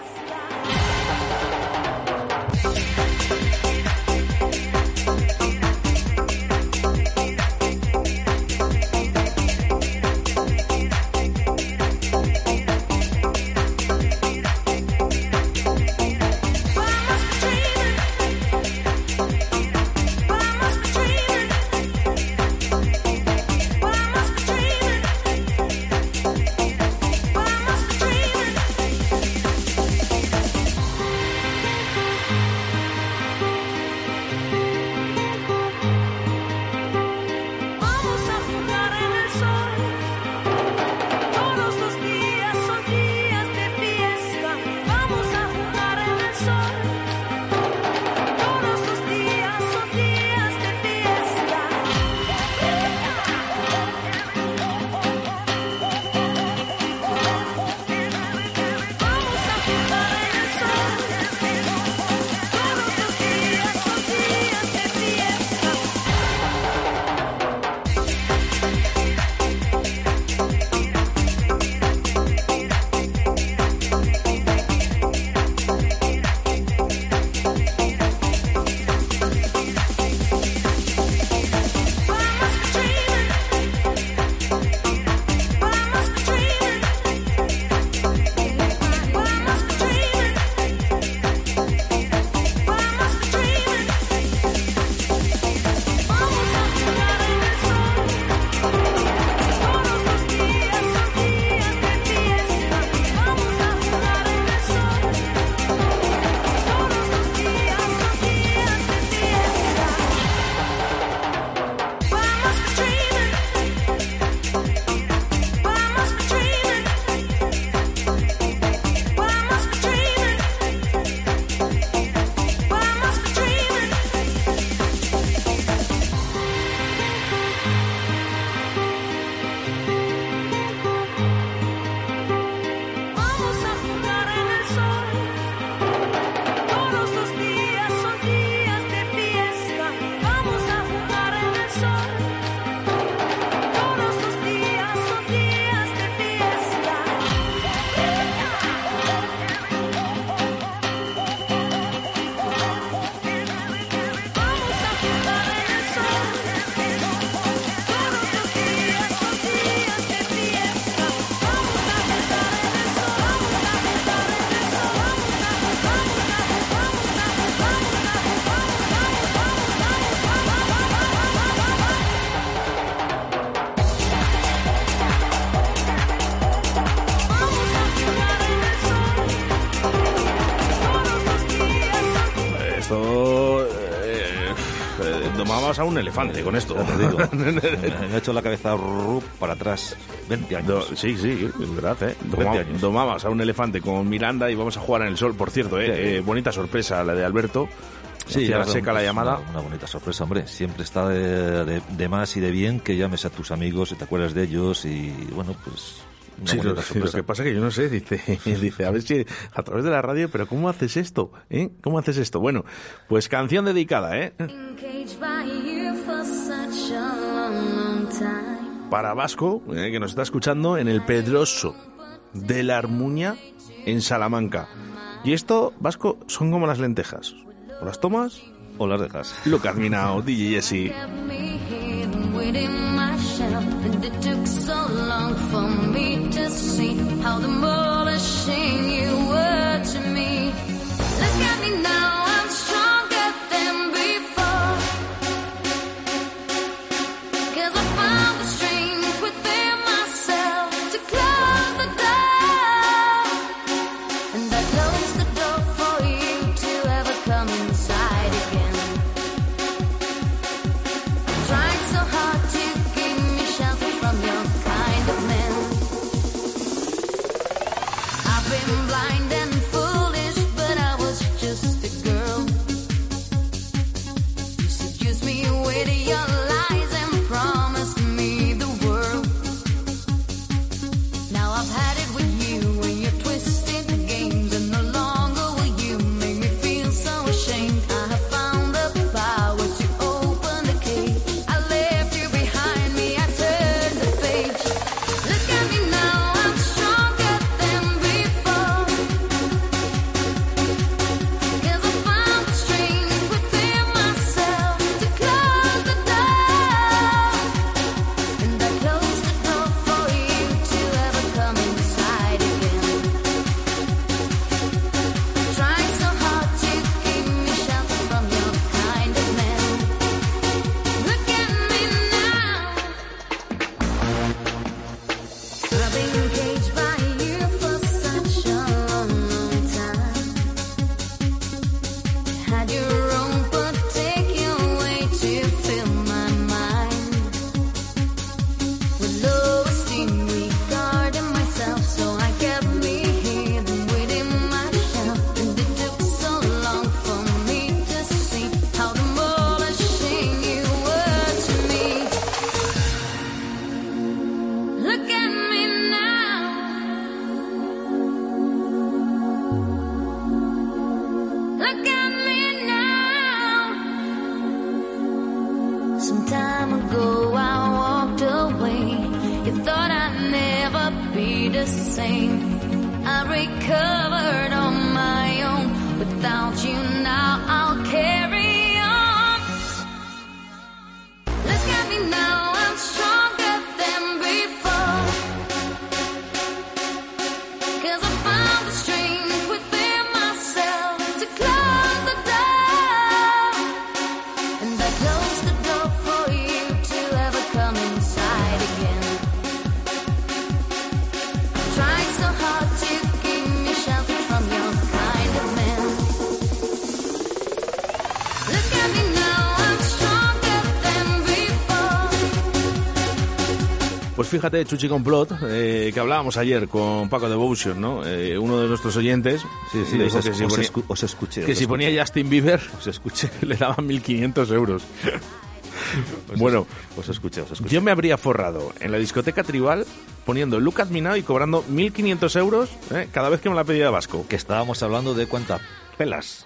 Un elefante con esto. Ya te digo. *laughs* me, ha hecho la cabeza para atrás. 20 años. Do- sí, sí, es verdad, ¿eh? 20 Doma- años. domabas a un elefante con Miranda y vamos a jugar en el sol, por cierto, ¿eh? Sí. Eh, bonita sorpresa la de Alberto. Sí, ya seca la es llamada. Una, una bonita sorpresa, hombre. Siempre está de, de- de más y de bien que llames a tus amigos y te acuerdas de ellos y, bueno, pues... Sí, lo, lo que pasa que yo no sé, dice, *laughs* dice, a ver si a través de la radio, pero ¿cómo haces esto? ¿Eh? ¿Cómo haces esto? Bueno, pues canción dedicada, ¿eh? Para Vasco, ¿eh? que nos está escuchando en el Pedroso de la Armuña, en Salamanca. Y esto, Vasco, son como las lentejas. ¿O las tomas? O las dejas. Lucas Minao, DJ Jesse. Within my shell, and it took so long for me to see how ashamed you. were fíjate, Chuchi Complot, eh, que hablábamos ayer con Paco Devotion, ¿no? Eh, uno de nuestros oyentes. Sí, sí, os, que si os ponía, escu- os escuché. que os si ponía. Justin Bieber, Os escuché. *laughs* le daban 1.500 euros. Os bueno, os escuché, os escuché. yo me habría forrado en la discoteca tribal poniendo Lucas Minao y cobrando 1.500 euros eh, cada vez que me la pedía de Vasco. Que estábamos hablando de cuántas pelas.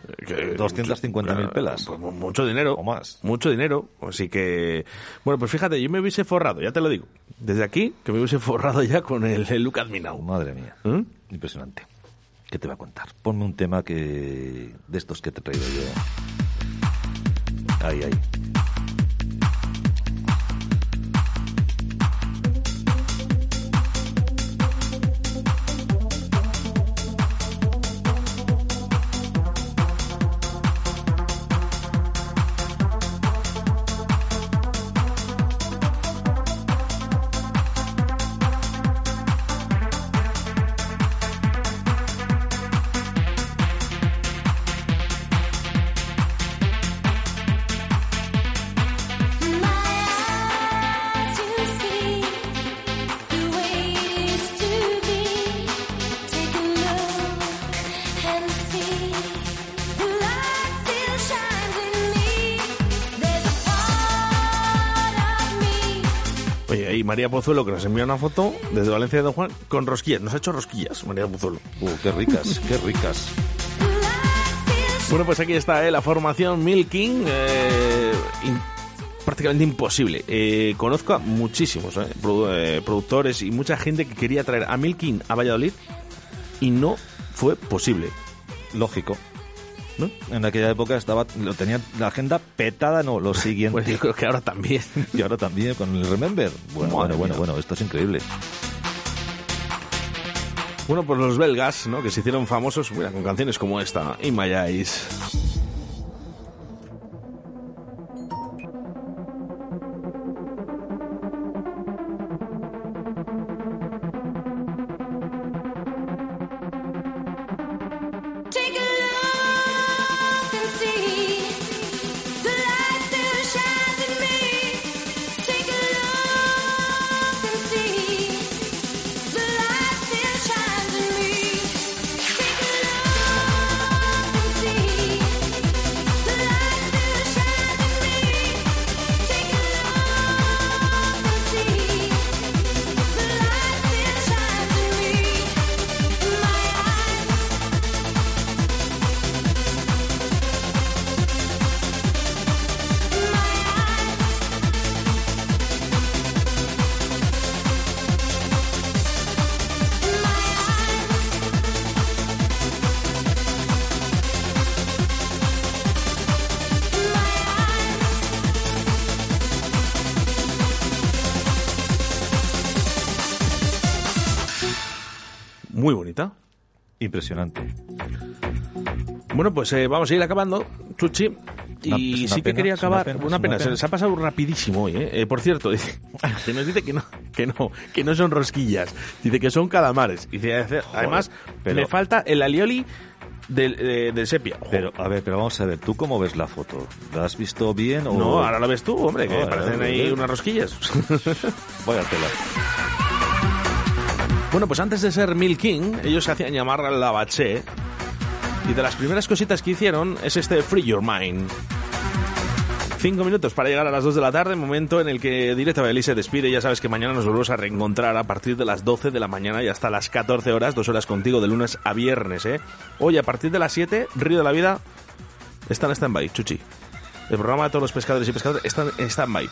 250.000 pelas. Pues mucho dinero. O más. Mucho dinero. Así que, bueno, pues fíjate, yo me hubiese forrado, ya te lo digo. Desde aquí, que me hubiese forrado ya con el, el Lucas Minao. Madre mía. ¿Mm? Impresionante. ¿Qué te voy a contar? Ponme un tema que de estos que te he traído yo. Ahí, ahí. María Pozuelo que nos envía una foto desde Valencia de Don Juan con rosquillas. Nos ha hecho rosquillas, María Pozuelo. Uh, qué ricas, *laughs* qué ricas. Bueno, pues aquí está eh, la formación Milking. eh, prácticamente imposible. Eh, conozco a muchísimos eh, produ- eh, productores y mucha gente que quería traer a Milking a Valladolid y no fue posible. Lógico. ¿No? En aquella época estaba, lo tenían la agenda petada, no, lo siguiente. Pues yo creo que ahora también. y ahora también con el Remember. Bueno, Madre bueno, bueno, bueno, esto es increíble. Bueno, pues los belgas, ¿no? Que se hicieron famosos mira, con canciones como esta, In My Eyes. Impresionante. Bueno, pues eh, vamos a ir acabando, Chuchi. Y Una- sí que quería una acabar. pena, Una pena, se les ha pasado rapidísimo hoy. ¿eh? Eh, por cierto, *laughs* dice, que nos dice que no, que no, que no son rosquillas. Dice que son calamares. Dice, además, pero- me falta el alioli del, eh, del sepia. Pero, a ver, pero vamos a ver, ¿tú cómo ves la foto? ¿La has visto bien o...? No, ahora lo ves tú, hombre, que No, parecen ahí unas rosquillas. *laughs* *laughs* Vaya tela. Bueno, pues antes de ser Milking, ellos se hacían llamar la Bache. Y de las primeras cositas que hicieron es este Free Your Mind. Cinco minutos para llegar a las 2 de la tarde, momento en el que Directo Valladolid se despide. Ya sabes que mañana nos volvemos a reencontrar a partir de las 12 de la mañana y hasta las 14 horas, dos horas contigo de lunes a viernes, ¿eh? Hoy a partir de las 7, Río de la Vida está en stand-by, Chuchi. El programa de todos los pescadores y pescadoras está en stand-by.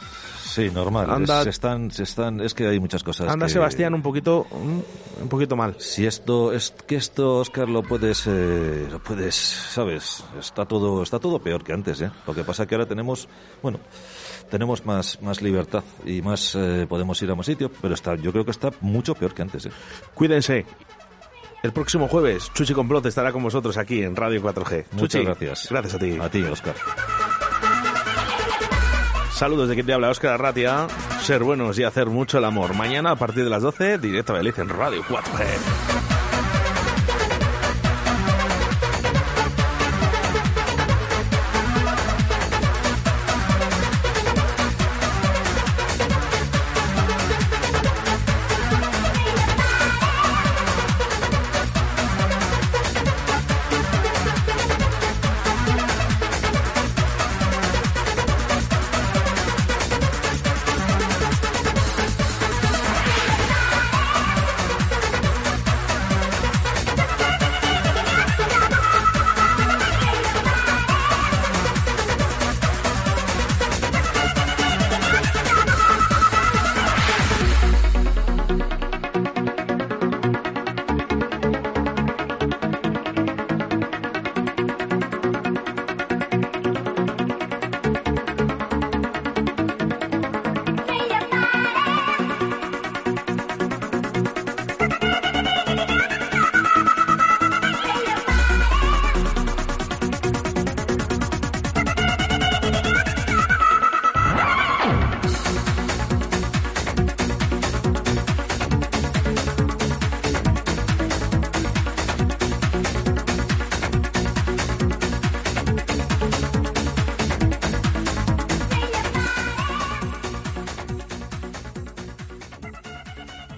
Sí, normal. Anda- Es, están, se están, es que hay muchas cosas. Anda que- Sebastián un poquito, un poquito mal. Si esto, es que esto, Oscar, lo puedes, eh, lo puedes, sabes, está todo, está todo peor que antes, ¿eh? Lo que pasa que ahora tenemos, bueno, tenemos más, más libertad y más, eh, podemos ir a más sitio, pero está, yo creo que está mucho peor que antes, ¿eh? Cuídense. El próximo jueves, Chuchi Complot estará con vosotros aquí en Radio 4G. Muchas Chuchi, gracias. Gracias a ti. A ti, Oscar. Saludos de quien te habla, Oscar Arratia. Ser buenos y hacer mucho el amor. Mañana a partir de las 12, directo a Belice en Radio 4G.